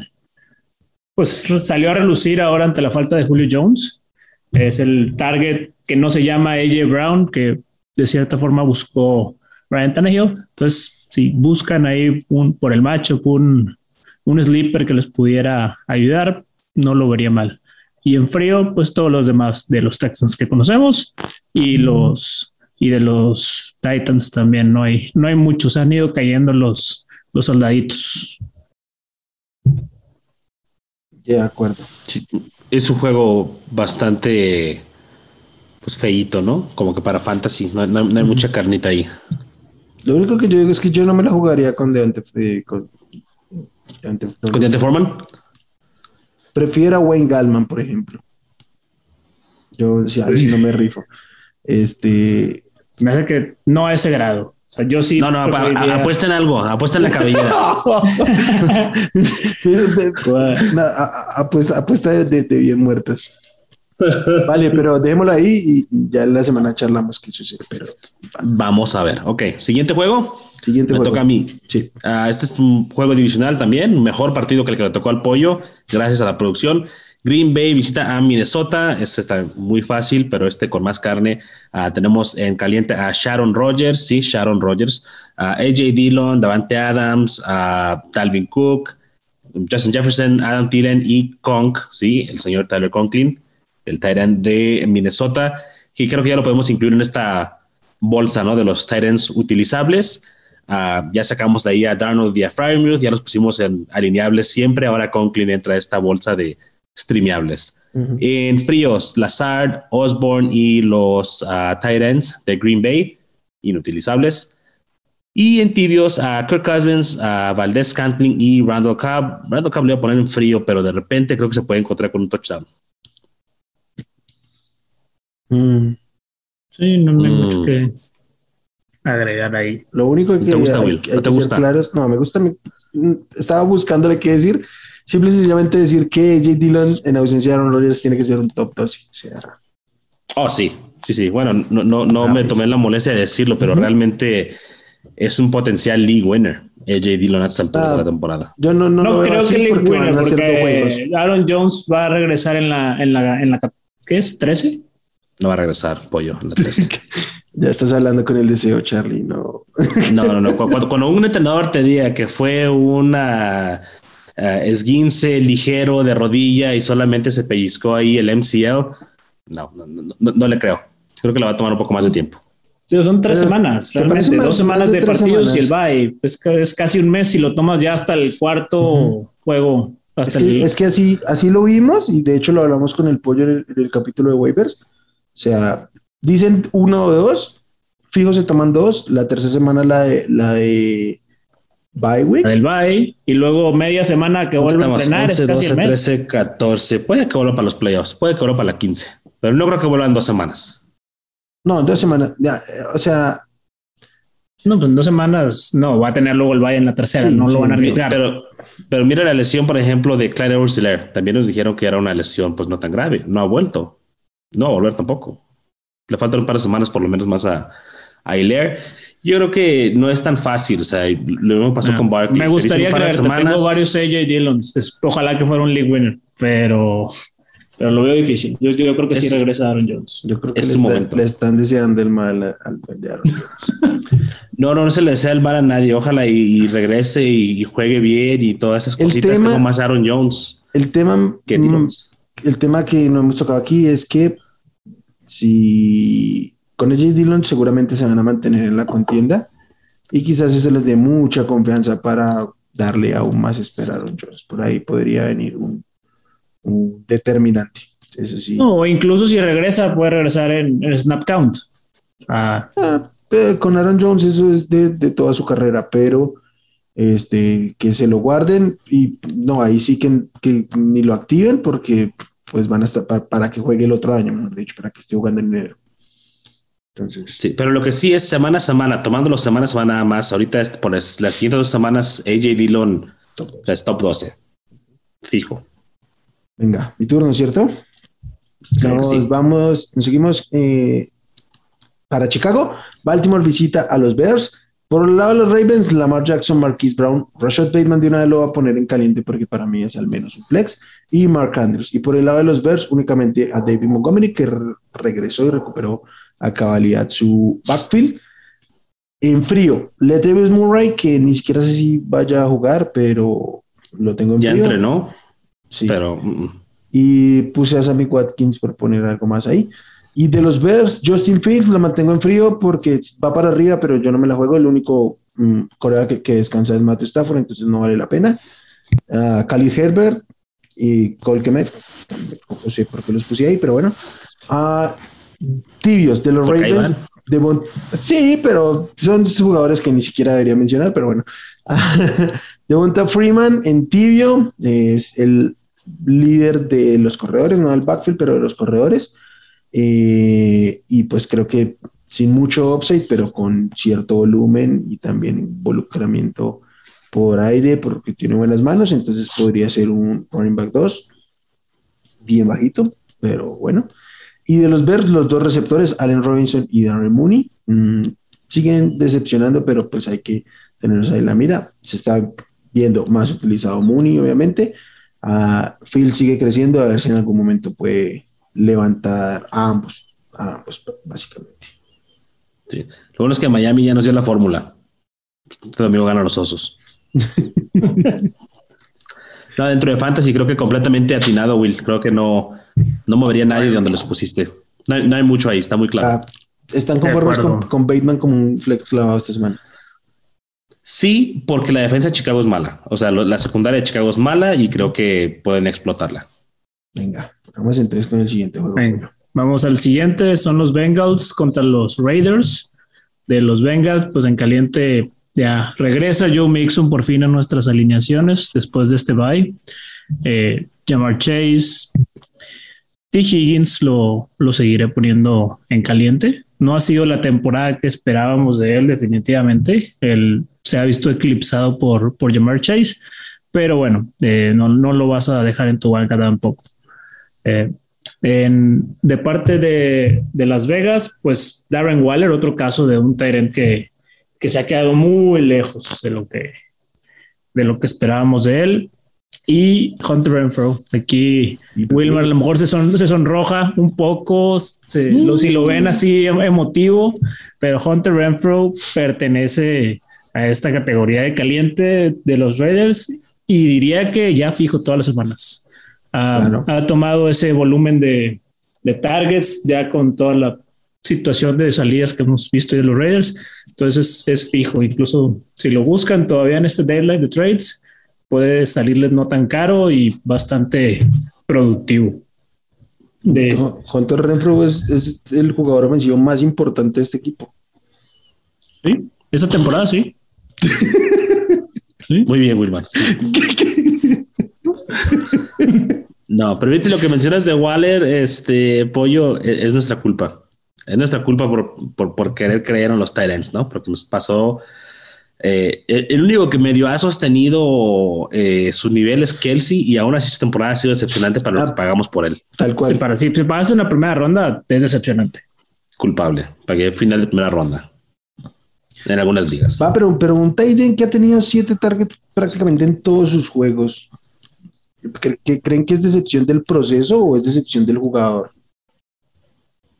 pues salió a relucir ahora ante la falta de Julio Jones. Es el target que no se llama AJ Brown, que de cierta forma buscó Ryan Tannehill. Entonces, si buscan ahí un, por el macho un, un sleeper que les pudiera ayudar, no lo vería mal. Y en frío, pues todos los demás de los Texans que conocemos y los y de los Titans también no hay, no hay muchos, han ido cayendo los, los soldaditos. De acuerdo. es un juego bastante pues feíto, ¿no? Como que para fantasy, no, hay mucha carnita ahí. Lo único que yo digo es que yo no me la jugaría con Deante, eh, con, Deante, Foreman. Prefiero a Wayne Gallman, por ejemplo. Yo si así no me rifo. Este. Me hace que no a ese grado. O sea, yo sí. No, no, apuesta en algo, apuesta en la cabellera. apuesta, apuesta de, bien muertas. Vale, pero dejémoslo ahí y, ya en la semana charlamos qué sucede. Pero vamos a ver. Ok, siguiente juego. Siguiente Me toca a mí. Sí. Ah, este es un juego divisional también, mejor partido que el que le tocó al pollo, gracias a la producción. Green Bay visita a Minnesota. Este está muy fácil, pero este con más carne. Ah, tenemos en caliente a Sharon Rogers, sí, Sharon Rogers, a AJ Dillon, Davante Adams, a Dalvin Cook, Justin Jefferson, Adam Thielen y Conk, sí, el señor Tyler Conklin el Tyrant de Minnesota, que creo que ya lo podemos incluir en esta bolsa ¿no? de los Tyrants utilizables. Ah, ya sacamos de ahí a Darnold y a Fryermuth, ya los pusimos en alineables siempre. Ahora Conklin entra a esta bolsa de streameables. En fríos, Lazard, Osborne y los uh, Tyrants de Green Bay, inutilizables. Y en tibios, a Kirk Cousins, a Valdez Cantling y Randall Cobb. Randall Cobb le voy a poner en frío, pero de repente creo que se puede encontrar con un touchdown. Mm. Sí, no, hay mucho mm. que agregar ahí. Lo único que ¿Te gusta, Will? ¿No te gusta? no, me gusta. estaba buscándole qué decir. Simple y sencillamente decir que J. Dillon en ausencia de Aaron Rodgers tiene que ser un top 2. Oh, sí. Sí, sí, bueno, no, no, no me tomé la molestia de decirlo, pero realmente es un potencial league winner. AJ Dillon a estas alturas de la temporada. Yo no, no, no creo que league winner porque Aaron Jones va a regresar en la, en la, en la ¿qué es? ¿13? No va a regresar, pollo, en la 13. ya estás hablando con el deseo, Charlie, no. no, no, no. Cuando, un entrenador te diga que fue una uh, esguince ligero de rodilla y solamente se pellizcó ahí el MCL, no, no, no, no le creo. Creo que le va a tomar un poco más de tiempo son tres semanas, realmente, dos semanas de, partidos y el bye. Es, es, casi un mes si lo tomas ya hasta el cuarto juego. Hasta es, que, es, que, así, así lo vimos y de hecho lo hablamos con el pollo en el, capítulo de waivers. O sea, dicen uno o dos, fijo se toman dos, la tercera semana la de la de bye week. El bye y luego media semana que vuelve a entrenar. 11, 12, 13, 14. Puede que vuelva para los playoffs, puede que vuelva para la 15, pero no creo que vuelva en dos semanas. No, dos semanas. Ya, o sea. No, pues en dos semanas no, va a tener luego el Valle en la tercera, no lo van a arriesgar. Pero, pero mira la lesión, por ejemplo, de Clyde edwards También nos dijeron que era una lesión, pues no tan grave. No ha vuelto. No va a volver tampoco. Le faltan un par de semanas por lo menos más a, a Hilaire. Yo creo que no es tan fácil. O sea, lo mismo pasó ah, con Barkley. Me gustaría semanas... tengo varios AJ Dillons. ojalá que fuera un league winner, pero pero lo veo difícil. Yo, yo creo que sí regresa Aaron Jones. Yo creo que es le, momento. le están deseando el mal al de Aaron Jones. no, no, se le desea el mal a nadie. Ojalá y, regrese y, juegue bien y todas esas cositas como más Aaron Jones. El tema, que mm, el tema que no hemos tocado aquí es que si con AJ Dillon seguramente se van a mantener en la contienda y quizás eso les dé mucha confianza para darle aún más espera a Aaron Jones. Por ahí podría venir un determinante. Eso sí. No, incluso si regresa, puede regresar en, el snap count. Ah. ah con Aaron Jones eso es de, toda su carrera, pero este, que se lo guarden y no, ahí sí que, que ni lo activen porque pues van a estar para, que juegue el otro año, de hecho, para que esté jugando en enero. Entonces. Sí, pero lo que sí es semana a semana, tomándolo semana a semana más. Ahorita es por las siguientes dos semanas, AJ Dillon es top 12. Fijo. Venga, mi turno, ¿cierto? Nos vamos, nos seguimos eh, para Chicago. Baltimore visita a los Bears. Por el lado de los Ravens, Lamar Jackson, Marquise Brown, Rashad Bateman de una vez lo va a poner en caliente porque para mí es al menos un flex, y Mark Andrews. Y por el lado de los Bears, únicamente a David Montgomery, que regresó y recuperó a cabalidad su backfield. En frío, Letavius Murray, que ni siquiera sé si vaya a jugar, pero lo tengo en ya frío. Ya entrenó. Sí. Pero. Mm, mm. Y puse a Sammy Watkins por poner algo más ahí. Y de los Bears, Justin Fields lo mantengo en frío porque va para arriba, pero yo no me la juego. El único mm, corea que, que, descansa es Matthew Stafford, entonces no vale la pena. Uh, Khalil Herbert y Cole Kemet. No sé por qué los puse ahí, pero bueno. Uh, tibios de los Ravens. De sí, pero son jugadores que ni siquiera debería mencionar, pero bueno. Devonta Freeman en tibio es el líder de los corredores, no del backfield, pero de los corredores. Eh, y pues creo que sin mucho upside, pero con cierto volumen y también involucramiento por aire, porque tiene buenas manos, entonces podría ser un running back 2, bien bajito, pero bueno. Y de los Bears, los dos receptores, Allen Robinson y Darren Mooney, mm, siguen decepcionando, pero pues hay que tenerlos ahí en la mira. Se está viendo más utilizado Mooney, obviamente, Uh, Phil sigue creciendo, a ver si en algún momento puede levantar a ambos, a ambos básicamente. Sí. Lo bueno es que Miami ya nos dio la fórmula. Tu amigo gana los osos. no, dentro de Fantasy creo que completamente atinado, Will. Creo que no, no movería a nadie de donde los pusiste. No hay, mucho ahí, está muy claro. Ah, ¿Están conformes con, con Bateman como un flex clavado esta semana? Sí, porque la defensa de Chicago es mala. O sea, la secundaria de Chicago es mala y creo que pueden explotarla. Venga, vamos entonces con el siguiente juego. vamos al siguiente. Son los Bengals contra los Raiders. De los Bengals, pues en caliente ya regresa Joe Mixon por fin a nuestras alineaciones después de este bye. Eh, Jamar Chase, T. Higgins lo, lo seguiré poniendo en caliente. No ha sido la temporada que esperábamos de él, definitivamente. El se ha visto eclipsado por, por Jamar Chase, pero bueno, eh, no, no, lo vas a dejar en tu banca tampoco. Eh, En, de parte de, de, Las Vegas, pues Darren Waller, otro caso de un Tyrant que, que se ha quedado muy lejos de lo que, de lo que esperábamos de él. Y Hunter Renfro. Aquí Wilmer a lo mejor se, son, se sonroja un poco, se, lo, si lo ven así emotivo, pero Hunter Renfro pertenece a esta categoría de caliente de los Raiders y diría que ya fijo todas las semanas. Ha tomado ese volumen de, de targets ya con toda la situación de salidas que hemos visto de los Raiders. Entonces es, fijo. Incluso si lo buscan todavía en este deadline de trades, puede salirles no tan caro y bastante productivo. De... Hunter Renfro es, es, el jugador ofensivo más importante de este equipo. Sí, esta temporada sí. ¿Sí? Muy bien, Wilmar. no, pero lo que mencionas de Waller, este pollo, e, es nuestra culpa. Es nuestra culpa por, por, querer creer en los Tyrants, ¿no? Porque nos pasó. Eh, el, único que medio ha sostenido eh, su nivel es Kelsey y aún así su temporada ha sido decepcionante para lo que ah, pagamos por él. Tal cual. Sí, para si, si pagas una primera ronda, es decepcionante. Culpable. Pagué final de primera ronda. En algunas ligas. Va, pero, pero un Titan que ha tenido siete targets prácticamente en todos sus juegos. ¿Creen que es decepción del proceso o es decepción del jugador?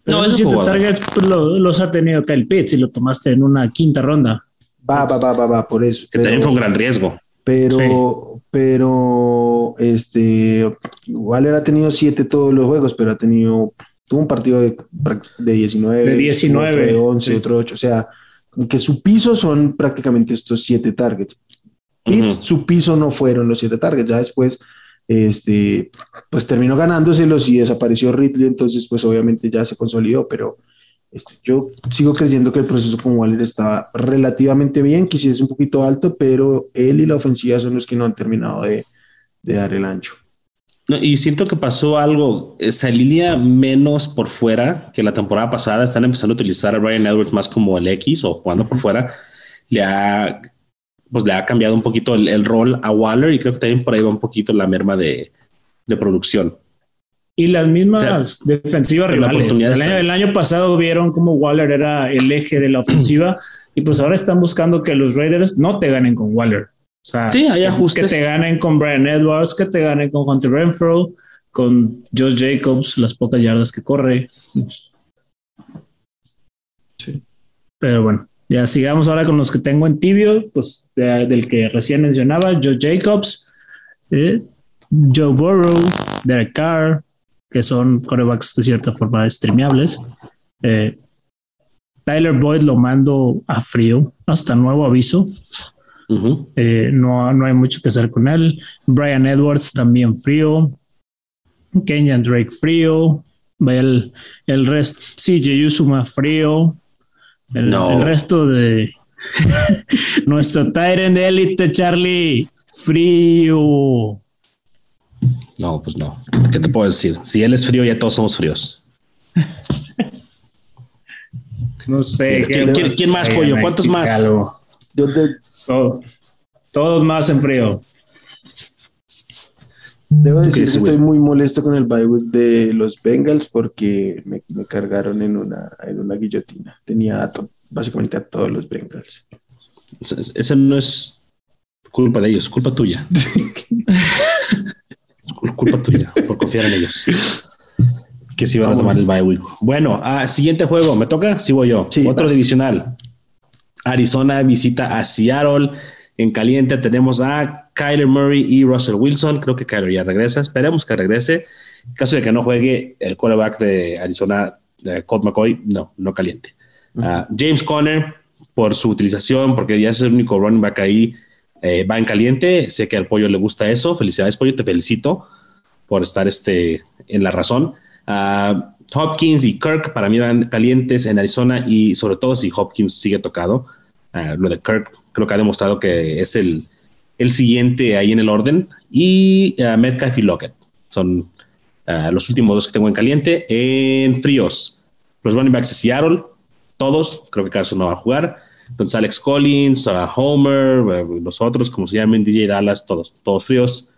No, esos siete targets pues, los ha tenido Kyle Pitts y lo tomaste en una quinta ronda. Va, va, va, va, va, por eso. Que también fue un gran riesgo. Pero, pero, este, Waller ha tenido siete todos los juegos, pero ha tenido, tuvo un partido de, de 19. De 19. de 11, otro 8. O sea, que su piso son prácticamente estos siete targets. Y su piso no fueron los siete targets. Ya después este, pues terminó ganándoselos y desapareció Ridley, entonces pues obviamente ya se consolidó, pero este, yo sigo creyendo que el proceso con Waller estaba relativamente bien, quizás un poquito alto, pero él y la ofensiva son los que no han terminado de, dar el ancho. y siento que pasó algo, esa línea menos por fuera que la temporada pasada, están empezando a utilizar a Brian Edwards más como el X o jugando por fuera, le ha pues le ha cambiado un poquito el, rol a Waller y creo que también por ahí va un poquito la merma de, producción. Y las mismas defensivas rivales. El año, el año, pasado vieron cómo Waller era el eje de la ofensiva y pues ahora están buscando que los Raiders no te ganen con Waller. O sea, sí, hay ajustes. que te ganen con Brian Edwards, que te ganen con Hunter Renfro, con Josh Jacobs, las pocas yardas que corre. Sí. Pero bueno, ya sigamos ahora con los que tengo en tibio, pues del que recién mencionaba, Joe Jacobs, eh, Joe Burrow, Derek Carr, que son corebacks de cierta forma streameables. Eh, Tyler Boyd lo mando a frío, hasta nuevo aviso. Eh, no, no hay mucho que hacer con él. Brian Edwards también frío. Kenyan Drake frío. El, el resto, CJ Usuma frío. El, resto de nuestro Tyrant Elite, Charlie, frío. No, pues no. ¿Qué te puedo decir? Si él es frío, ya todos somos fríos. no sé. ¿Quién, más, pollo? ¿Cuántos más? todos más en frío. Debo decir que estoy muy molesto con el bye de los Bengals porque me, cargaron en una, en una guillotina. Tenía básicamente a todos los Bengals. Esa no es culpa de ellos, culpa tuya. culpa tuya por confiar en ellos. Que si van a tomar el bye week. Bueno, ah, siguiente juego, ¿me toca? Sí voy yo. Otro divisional. Arizona visita a Seattle. En caliente tenemos a Kyler Murray y Russell Wilson. Creo que Kyler ya regresa. Esperemos que regrese. En caso de que no juegue el quarterback de Arizona, Colt McCoy, no, no caliente. Ah, James Conner, por su utilización, porque ya es el único running back ahí, eh, va en caliente. Sé que al pollo le gusta eso. Felicidades, pollo. Te felicito por estar este, en la razón. Ah, Hopkins y Kirk para mí van calientes en Arizona y sobre todo si Hopkins sigue tocado. Ah, lo de Kirk creo que ha demostrado que es el, el siguiente ahí en el orden. Y uh, Metcalf y Lockett son uh, los últimos dos que tengo en caliente. En fríos, los running backs de Seattle, todos, creo que Carson no va a jugar. Entonces Alex Collins, uh, Homer, los otros, como se llamen, DJ Dallas, todos, todos fríos.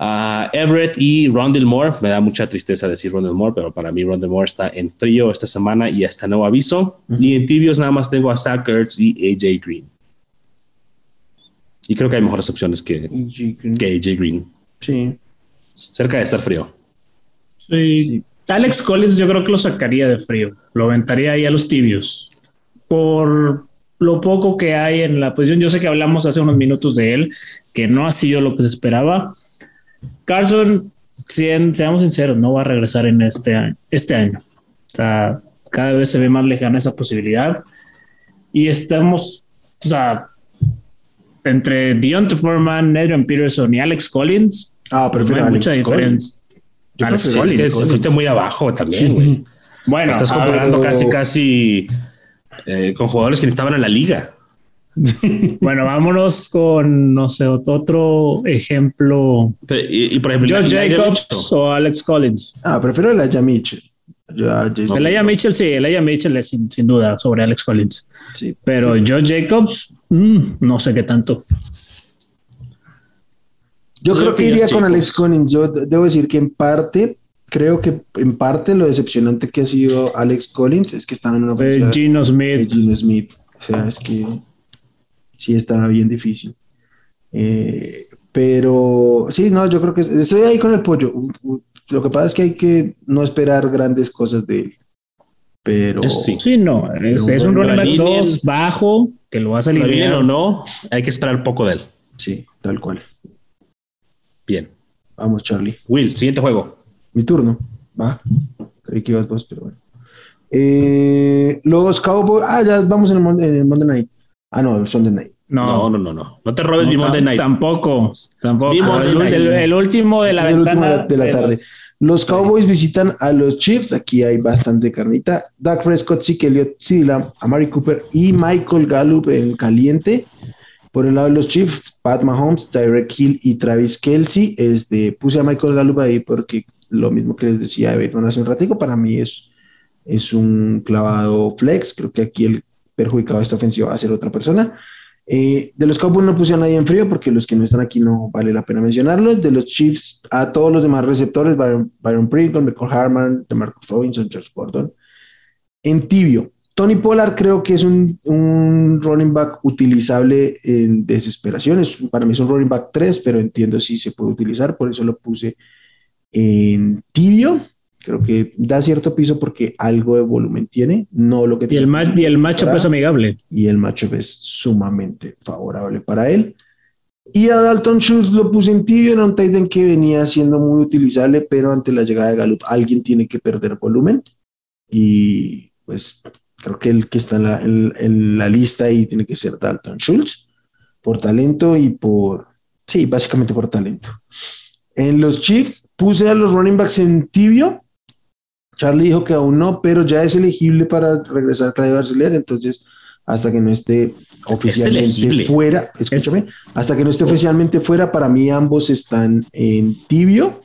Uh, Everett y Rondell Moore. Me da mucha tristeza decir Rondell Moore, pero para mí Rondell Moore está en frío esta semana y hasta nuevo aviso. Y en tibios nada más tengo a Zach Ertz y AJ Green. Y creo que hay mejores opciones que, que AJ Green. Sí. Cerca de estar frío. Sí. Alex Collins yo creo que lo sacaría de frío. Lo aventaría ahí a los tibios. Por lo poco que hay en la posición. Yo sé que hablamos hace unos minutos de él, que no ha sido lo que se esperaba Carson, seamos sinceros, no va a regresar en este año. Este año. cada vez se ve más lejana esa posibilidad. Y estamos, o sea, entre Deontay Foreman, Adrian Peterson y Alex Collins. Ah, pero no hay mucha diferencia. Alex Collins. muy abajo también, Bueno, estás comparando casi, casi eh, con jugadores que estaban en la liga. bueno, vámonos con, no sé, otro ejemplo. y, por ejemplo, Josh Jacobs o Alex Collins. Ah, prefiero el Aya Mitchell. el Aya Mitchell, sí, el Aya Mitchell es sin, duda sobre Alex Collins. Sí. Pero Josh Jacobs, mm, no sé qué tanto. Yo creo que iría con Alex Collins. Yo debo decir que en parte, creo que en parte lo decepcionante que ha sido Alex Collins es que estaba en una. Eh, Gino Smith. Gino Smith. O sea, es que sí estaba bien difícil. Eh, pero sí, no, yo creo que estoy ahí con el pollo. Lo que pasa es que hay que no esperar grandes cosas de él. Pero sí, no, es, un running 2 bajo que lo va a salir bien o no, hay que esperar poco de él. Sí, tal cual. Bien. Vamos, Charlie. Will, siguiente juego. Mi turno. Va. Creí que ibas vos, pero bueno. Eh, los Cowboys. Ah, ya vamos en el, en el Monday Night. Ah, no, el Sunday Night. No, no, no, no. No te robes mi Monday Night. Tampoco. Tampoco. El, último de la ventana. De la, tarde. Los Cowboys visitan a los Chiefs. Aquí hay bastante carnita. Doug Prescott, Zeke Elliott, a Amari Cooper y Michael Gallup en caliente. Por el lado de los Chiefs, Pat Mahomes, Tyreek Hill y Travis Kelsey. Este, puse a Michael Gallup ahí porque lo mismo que les decía Everton hace un ratico, para mí es, es un clavado flex. Creo que aquí el perjudicado esta ofensiva va a ser otra persona. Eh, de los Cowboys no puse a nadie en frío porque los que no están aquí no vale la pena mencionarlos. De los Chiefs, a todos los demás receptores, Byron, Byron Pringle, Michael Harman, DeMarcus Robinson, George Gordon. En tibio, Tony Pollard creo que es un, un, running back utilizable en desesperaciones. Para mí es un running back 3, pero entiendo si se puede utilizar, por eso lo puse en tibio. Creo que da cierto piso porque algo de volumen tiene, no lo que y el match Y el matchup es amigable. Y el matchup es sumamente favorable para él. Y a Dalton Schultz lo puse en tibio, era un tight que venía siendo muy utilizable, pero ante la llegada de Gallup alguien tiene que perder volumen. Y pues creo que el que está en la, en la lista ahí tiene que ser Dalton Schultz, por talento y por, sí, básicamente por talento. En los Chiefs puse a los running backs en tibio, Charlie dijo que aún no, pero ya es elegible para regresar a Claudio Barcelona, entonces hasta que no esté oficialmente fuera, escúchame, hasta que no esté oficialmente fuera, para mí ambos están en tibio,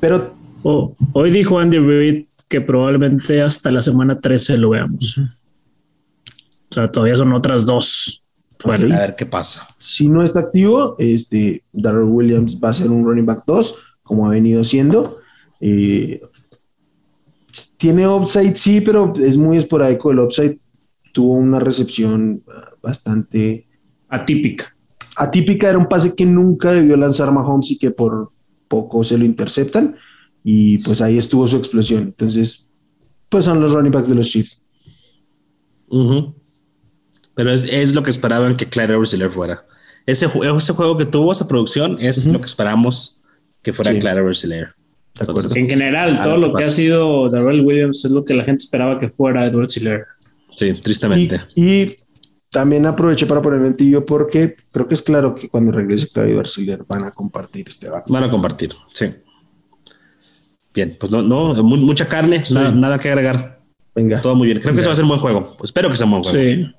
pero... Oh, hoy dijo Andy Reid que probablemente hasta la semana 13 lo veamos. O sea, todavía son otras dos. A ver qué pasa. Si no está activo, este, Darrell Williams va a ser un running back 2, como ha venido siendo. Eh, tiene upside, sí, pero es muy esporádico. El upside tuvo una recepción bastante atípica. Atípica era un pase que nunca debió lanzar Mahomes y que por poco se lo interceptan. Y pues ahí estuvo su explosión. Entonces, pues son los running backs de los Chiefs. Pero es, lo que esperaban que Clyde Edwards fuera. Ese, ese juego que tuvo, esa producción, es lo que esperamos que fuera sí. Clyde en general, todo lo que ha sido Darrell Williams es lo que la gente esperaba que fuera Edward Siller. Sí, tristemente. Y, también aproveché para ponerme en tibio porque creo que es claro que cuando regrese Edward Siller van a compartir este debate. Van a compartir, sí. Bien, pues no, no mucha carne, nada, que agregar. Venga. Todo muy bien. Creo que se va a ser un buen juego. Espero que sea un buen juego. Sí.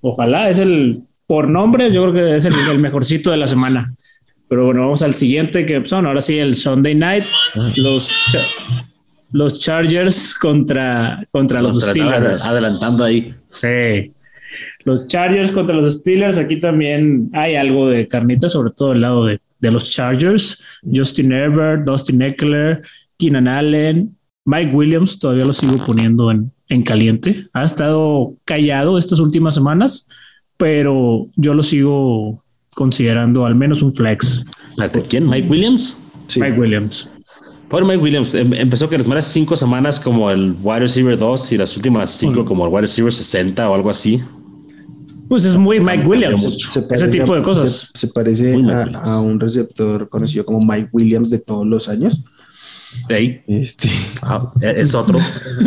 Ojalá, es el, por nombre, yo creo que es el, el mejorcito de la semana. Pero bueno, vamos al siguiente que son ahora sí el Sunday Night, los, los Chargers contra, contra los Steelers. Adelantando ahí. Sí. Los Chargers contra los Steelers, aquí también hay algo de carnita, sobre todo el lado de, de los Chargers, Justin Herbert, Dustin Eckler, Keenan Allen, Mike Williams, todavía lo sigo poniendo en, en caliente. Ha estado callado estas últimas semanas, pero yo lo sigo considerando al menos un flex. ¿Quién? ¿Mike Williams? Mike Williams. Por Mike Williams, em, empezó que las primeras cinco semanas como el wide receiver 2 y las últimas cinco como el wide receiver 60 o algo así. Pues es muy Mike Williams. ese tipo de cosas. Se, parece a, un receptor conocido como Mike Williams de todos los años. Este. Ah, e, es otro.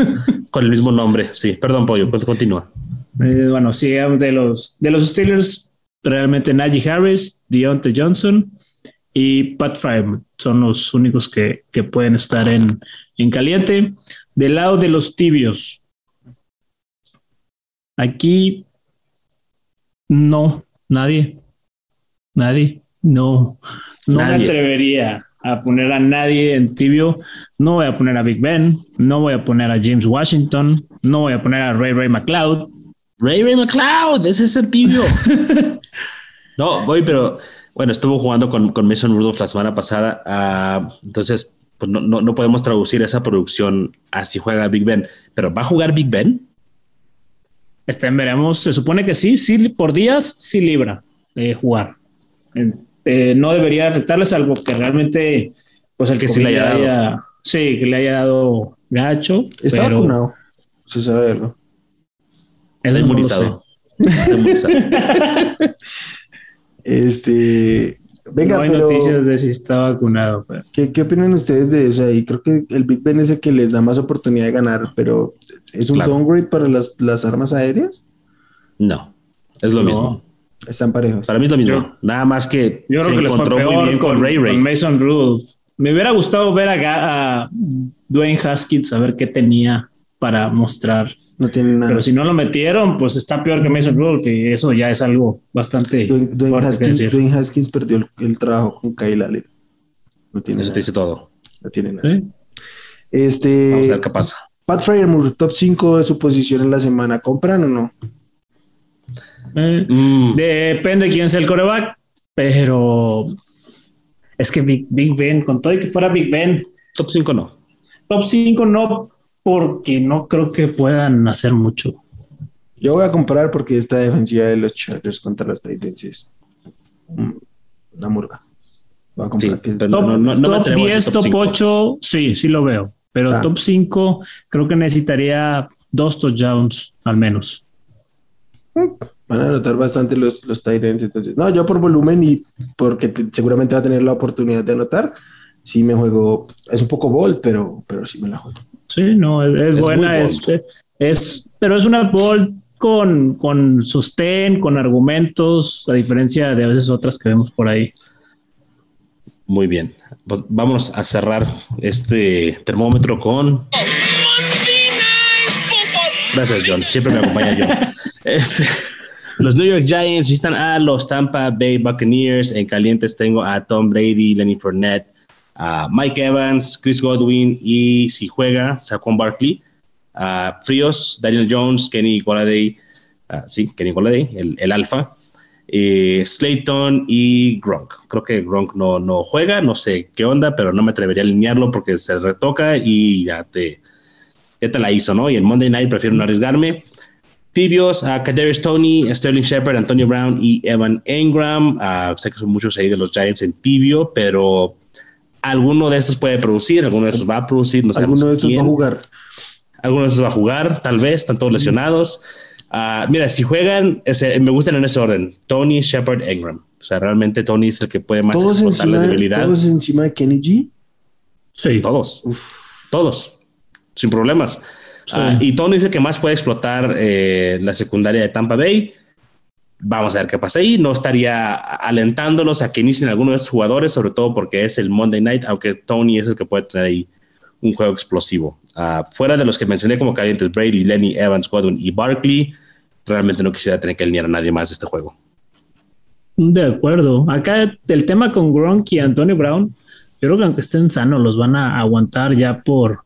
con el mismo nombre. Sí, perdón, Pollo, continúa. Eh, bueno, sí, de los, de los Steelers, realmente Najee Harris, Deontay Johnson y Pat Fryman son los únicos que, que pueden estar en, en caliente. Del lado de los tibios, aquí no, nadie, nadie, no, no me atrevería a poner a nadie en tibio. No voy a poner a Big Ben, no voy a poner a James Washington, no voy a poner a Ray Ray McLeod. Ray Ray McLeod, ese es el tibio. no, voy, pero bueno, estuvo jugando con, con Mason Rudolph la semana pasada, uh, entonces pues no, no, no, podemos traducir esa producción a si juega Big Ben, pero ¿va a jugar Big Ben? Este, veremos, se supone que sí, sí, por días sí libra de jugar. Eh, no debería afectarle, salvo que realmente, pues el que sí le haya, dado. sí, que le haya dado gacho. Está pero... vacunado, se. Está inmunizado. este, venga, no hay noticias de si está vacunado. ¿Qué, ¿Qué, opinan ustedes de eso? Y creo que el Big Ben es el que les da más oportunidad de ganar, pero ¿es un downgrade para las, las armas aéreas? No, es lo mismo. Están parejos. Para mí es lo mismo. Nada más que yo creo que les fue peor con, Ray Ray. Mason Rudolph. Me hubiera gustado ver a, Dwayne Haskins a ver qué tenía para mostrar. No tiene nada. Pero si no lo metieron, pues está peor que Mason Rudolph y eso ya es algo bastante Dwayne, Haskins, Dwayne Haskins, perdió el, trabajo con Kyle Allen. No tiene eso te dice todo. No tiene nada. Este, Vamos a ver qué pasa. Pat Fryermuth, top 5 de su posición en la semana. ¿Compran o no? Eh, mm. Depende quién sea el coreback, pero es que Big, Ben, con todo y que fuera Big Ben. Top 5 no. Top 5 no, porque no creo que puedan hacer mucho. Yo voy a comprar porque esta defensiva de los Chargers contra los Titans es una murga. Voy a comprar. top, 10, top, 8, sí, sí lo veo. Pero ah. top 5 creo que necesitaría dos touchdowns al menos. Mm. Van a anotar bastante los, los Tyrants. Entonces, no, yo por volumen y porque seguramente va a tener la oportunidad de anotar, sí me juego. Es un poco bold, pero, pero sí me la juego. Sí, no, es, buena. Es, es, pero es una bold con, con sostén, con argumentos, a diferencia de a veces otras que vemos por ahí. Muy bien. Pues vamos a cerrar este termómetro con. Gracias, John. Siempre me acompaña John. Este, los New York Giants visitan a los Tampa Bay Buccaneers. En calientes tengo a Tom Brady, Lenny Fournette, a Mike Evans, Chris Godwin y si juega, Saquon Barkley. A Daniel Jones, Kenny Golladay, sí, Kenny Golladay, el, el alfa. Eh, Slayton y Gronk. Creo que Gronk no, no juega, no sé qué onda, pero no me atrevería a alinearlo porque se retoca y ya te, ya te la hizo, ¿no? Y el Monday Night prefiero no arriesgarme. Tibios, a Kadarius Tony, Sterling Shepard, Antonio Brown y Evan Engram. Uh, sé que son muchos ahí de los Giants en tibio, pero alguno de estos puede producir, alguno de estos va a producir, no Alguno de estos va a jugar. Alguno de estos va a jugar, tal vez, están todos lesionados. Uh, mira, si juegan, ese, me gustan en ese orden: Tony, Shepard, Engram. O sea, realmente Tony es el que puede más explotar la debilidad. ¿Todos encima de Kenny G? Sí. Todos. Todos. Sin problemas. Ah, y Tony es el que más puede explotar eh, la secundaria de Tampa Bay. Vamos a ver qué pasa ahí. No estaría alentándolos a que inicien algunos de esos jugadores, sobre todo porque es el Monday Night, aunque Tony es el que puede tener ahí un juego explosivo. Uh, fuera de los que mencioné como calientes, Brady, Lenny, Evans, Godwin y Barkley, realmente no quisiera tener que alinear a nadie más de este juego. De acuerdo. Acá el tema con Gronk y Antonio Brown, yo creo que aunque estén sanos, los van a aguantar ya por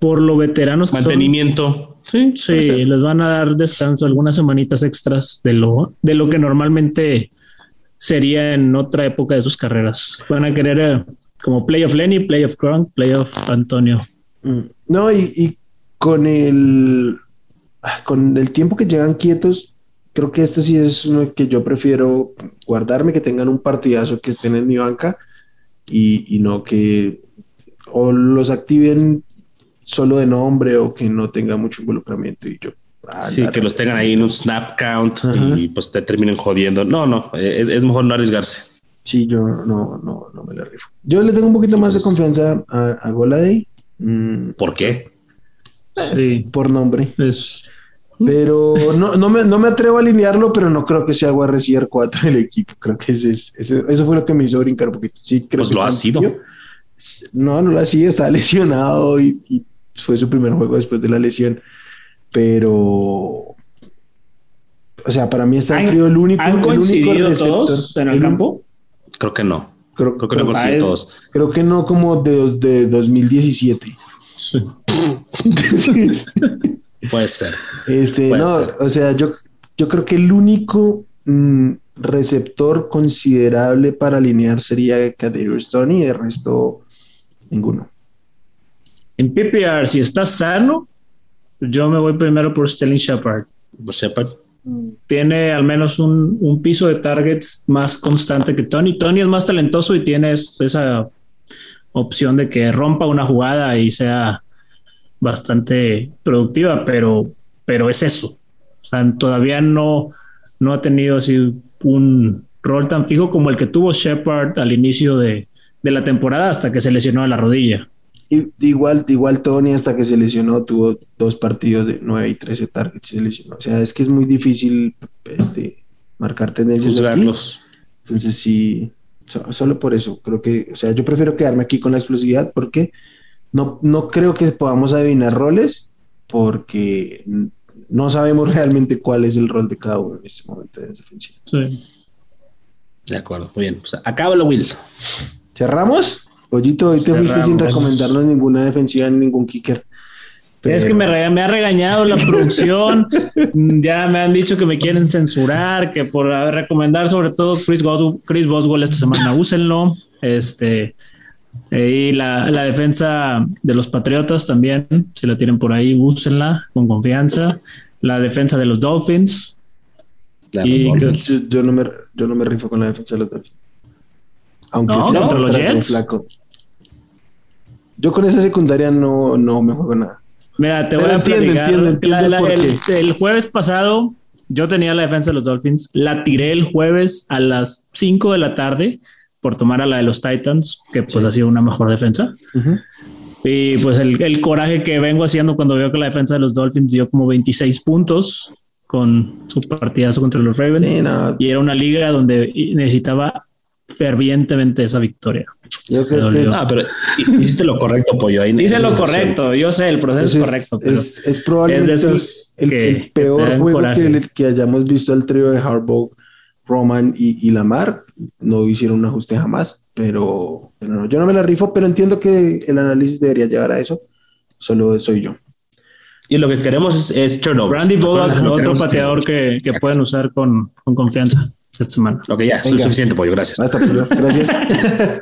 por lo veteranos que Mantenimiento. Sí, sí, les van a dar descanso algunas semanitas extras de lo, de lo que normalmente sería en otra época de sus carreras. Van a querer eh, como playoff Lenny, playoff Gronk, playoff Antonio. Mm. No, y, con el con el tiempo que llegan quietos, creo que este sí es uno que yo prefiero guardarme, que tengan un partidazo, que estén en mi banca y, y no que o los activen solo de nombre o que no tenga mucho involucramiento y yo sí, que los tengan ahí en un snap count y pues te terminen jodiendo. No, no, es, es, mejor no arriesgarse. Sí, yo no, no, no me la rifo. Yo le tengo un poquito más de confianza a, a Goladay. Mm. ¿Por qué? Sí. Por nombre. Es... Pero no, no, me, no me atrevo a alinearlo, pero no creo que sea wide receiver 4 el equipo. Creo que ese, eso fue lo que me hizo brincar un poquito. Sí, creo pues lo ha sido. No, no lo ha sido, está lesionado y, y, fue su primer juego después de la lesión pero o sea, para mí está el único. ¿Han coincidido todos en el, campo? Creo que no. Creo, que no todos. Creo que no como de, de 2017. Sí. Puede ser. Este, no, o sea, yo, yo creo que el único mm, receptor considerable para alinear sería Kadarius Tony y el resto ninguno. En PPR, si está sano, yo me voy primero por Sterling Shepard. Por Shepard. Tiene al menos un, piso de targets más constante que Tony. Tony es más talentoso y tiene esa opción de que rompa una jugada y sea bastante productiva, pero, pero es eso. O sea, todavía no, no ha tenido así un rol tan fijo como el que tuvo Shepard al inicio de, de la temporada hasta que se lesionó a la rodilla igual, igual Tony hasta que se lesionó tuvo dos partidos de 9 y 13 targets se lesionó. O sea, es que es muy difícil este, marcar tendencias. Entonces sí, solo por eso creo que, o sea, yo prefiero quedarme aquí con la explosividad porque no, no creo que podamos adivinar roles porque no sabemos realmente cuál es el rol de cada uno en este momento de defensiva. Sí. De acuerdo, muy bien. Pues acábalo, Will. ¿Cerramos? Pollito, hoy te fuiste sin recomendarnos ninguna defensiva ni ningún kicker. Es que me, ha regañado la producción. ya me han dicho que me quieren censurar, que por recomendar sobre todo Chris, Chris Boswell esta semana, úsenlo. Este, y la, defensa de los Patriotas también, si la tienen por ahí, úsenla con confianza. La defensa de los Dolphins. Yo, no me, yo no me rifo con la defensa de los Dolphins. Aunque sea contra los Jets. Flaco. Yo con esa secundaria no, no me juego nada. Mira, te voy a platicar. el, jueves pasado yo tenía la defensa de los Dolphins, la tiré el jueves a las 5 de la tarde por tomar a la de los Titans, que pues ha sido una mejor defensa. Y pues el, coraje que vengo haciendo cuando veo que la defensa de los Dolphins dio como 26 puntos con su partidazo contra los Ravens. Y era una liga donde necesitaba fervientemente esa victoria. Yo creo que... Ah, pero hiciste lo correcto, Pollo. Ahí Hice lo correcto. Yo sé, el proceso es correcto. es, es, probablemente el, peor juego que, hayamos visto al trío de Harbaugh, Roman y, Lamar. No hicieron un ajuste jamás, pero, yo no me la rifo, pero entiendo que el análisis debería llegar a eso. Solo soy yo. Y lo que queremos es, es turnover. Randy Bullock, otro pateador que, que pueden usar con, con confianza esta semana. Ok, ya, es suficiente, Pollo. Gracias. Basta, pollo. Gracias.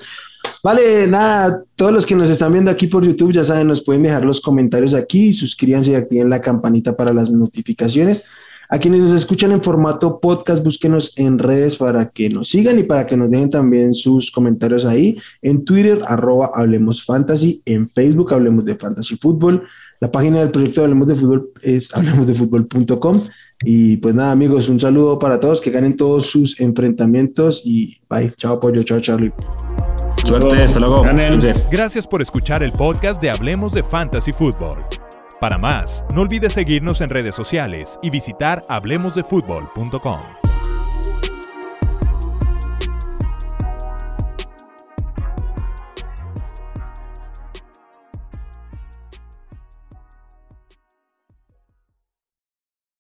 Vale, nada, todos los que nos están viendo aquí por YouTube, ya saben, nos pueden dejar los comentarios aquí, suscríbanse y activen la campanita para las notificaciones. A quienes nos escuchan en formato podcast, búsquenos en redes para que nos sigan y para que nos dejen también sus comentarios ahí. En Twitter, arroba Hablemos Fantasy. En Facebook, Hablemos de Fantasy Fútbol. La página del proyecto de Hablemos de Fútbol es hablemosdefutbol.com. Y pues nada, amigos, un saludo para todos, que ganen todos sus enfrentamientos y bye. Chao, Pollo. Chao, Charlie. Suerte, hasta luego. Gracias por escuchar el podcast de Hablemos de Fantasy Football. Para más, no olvides seguirnos en redes sociales y visitar hablemosdefutbol.com.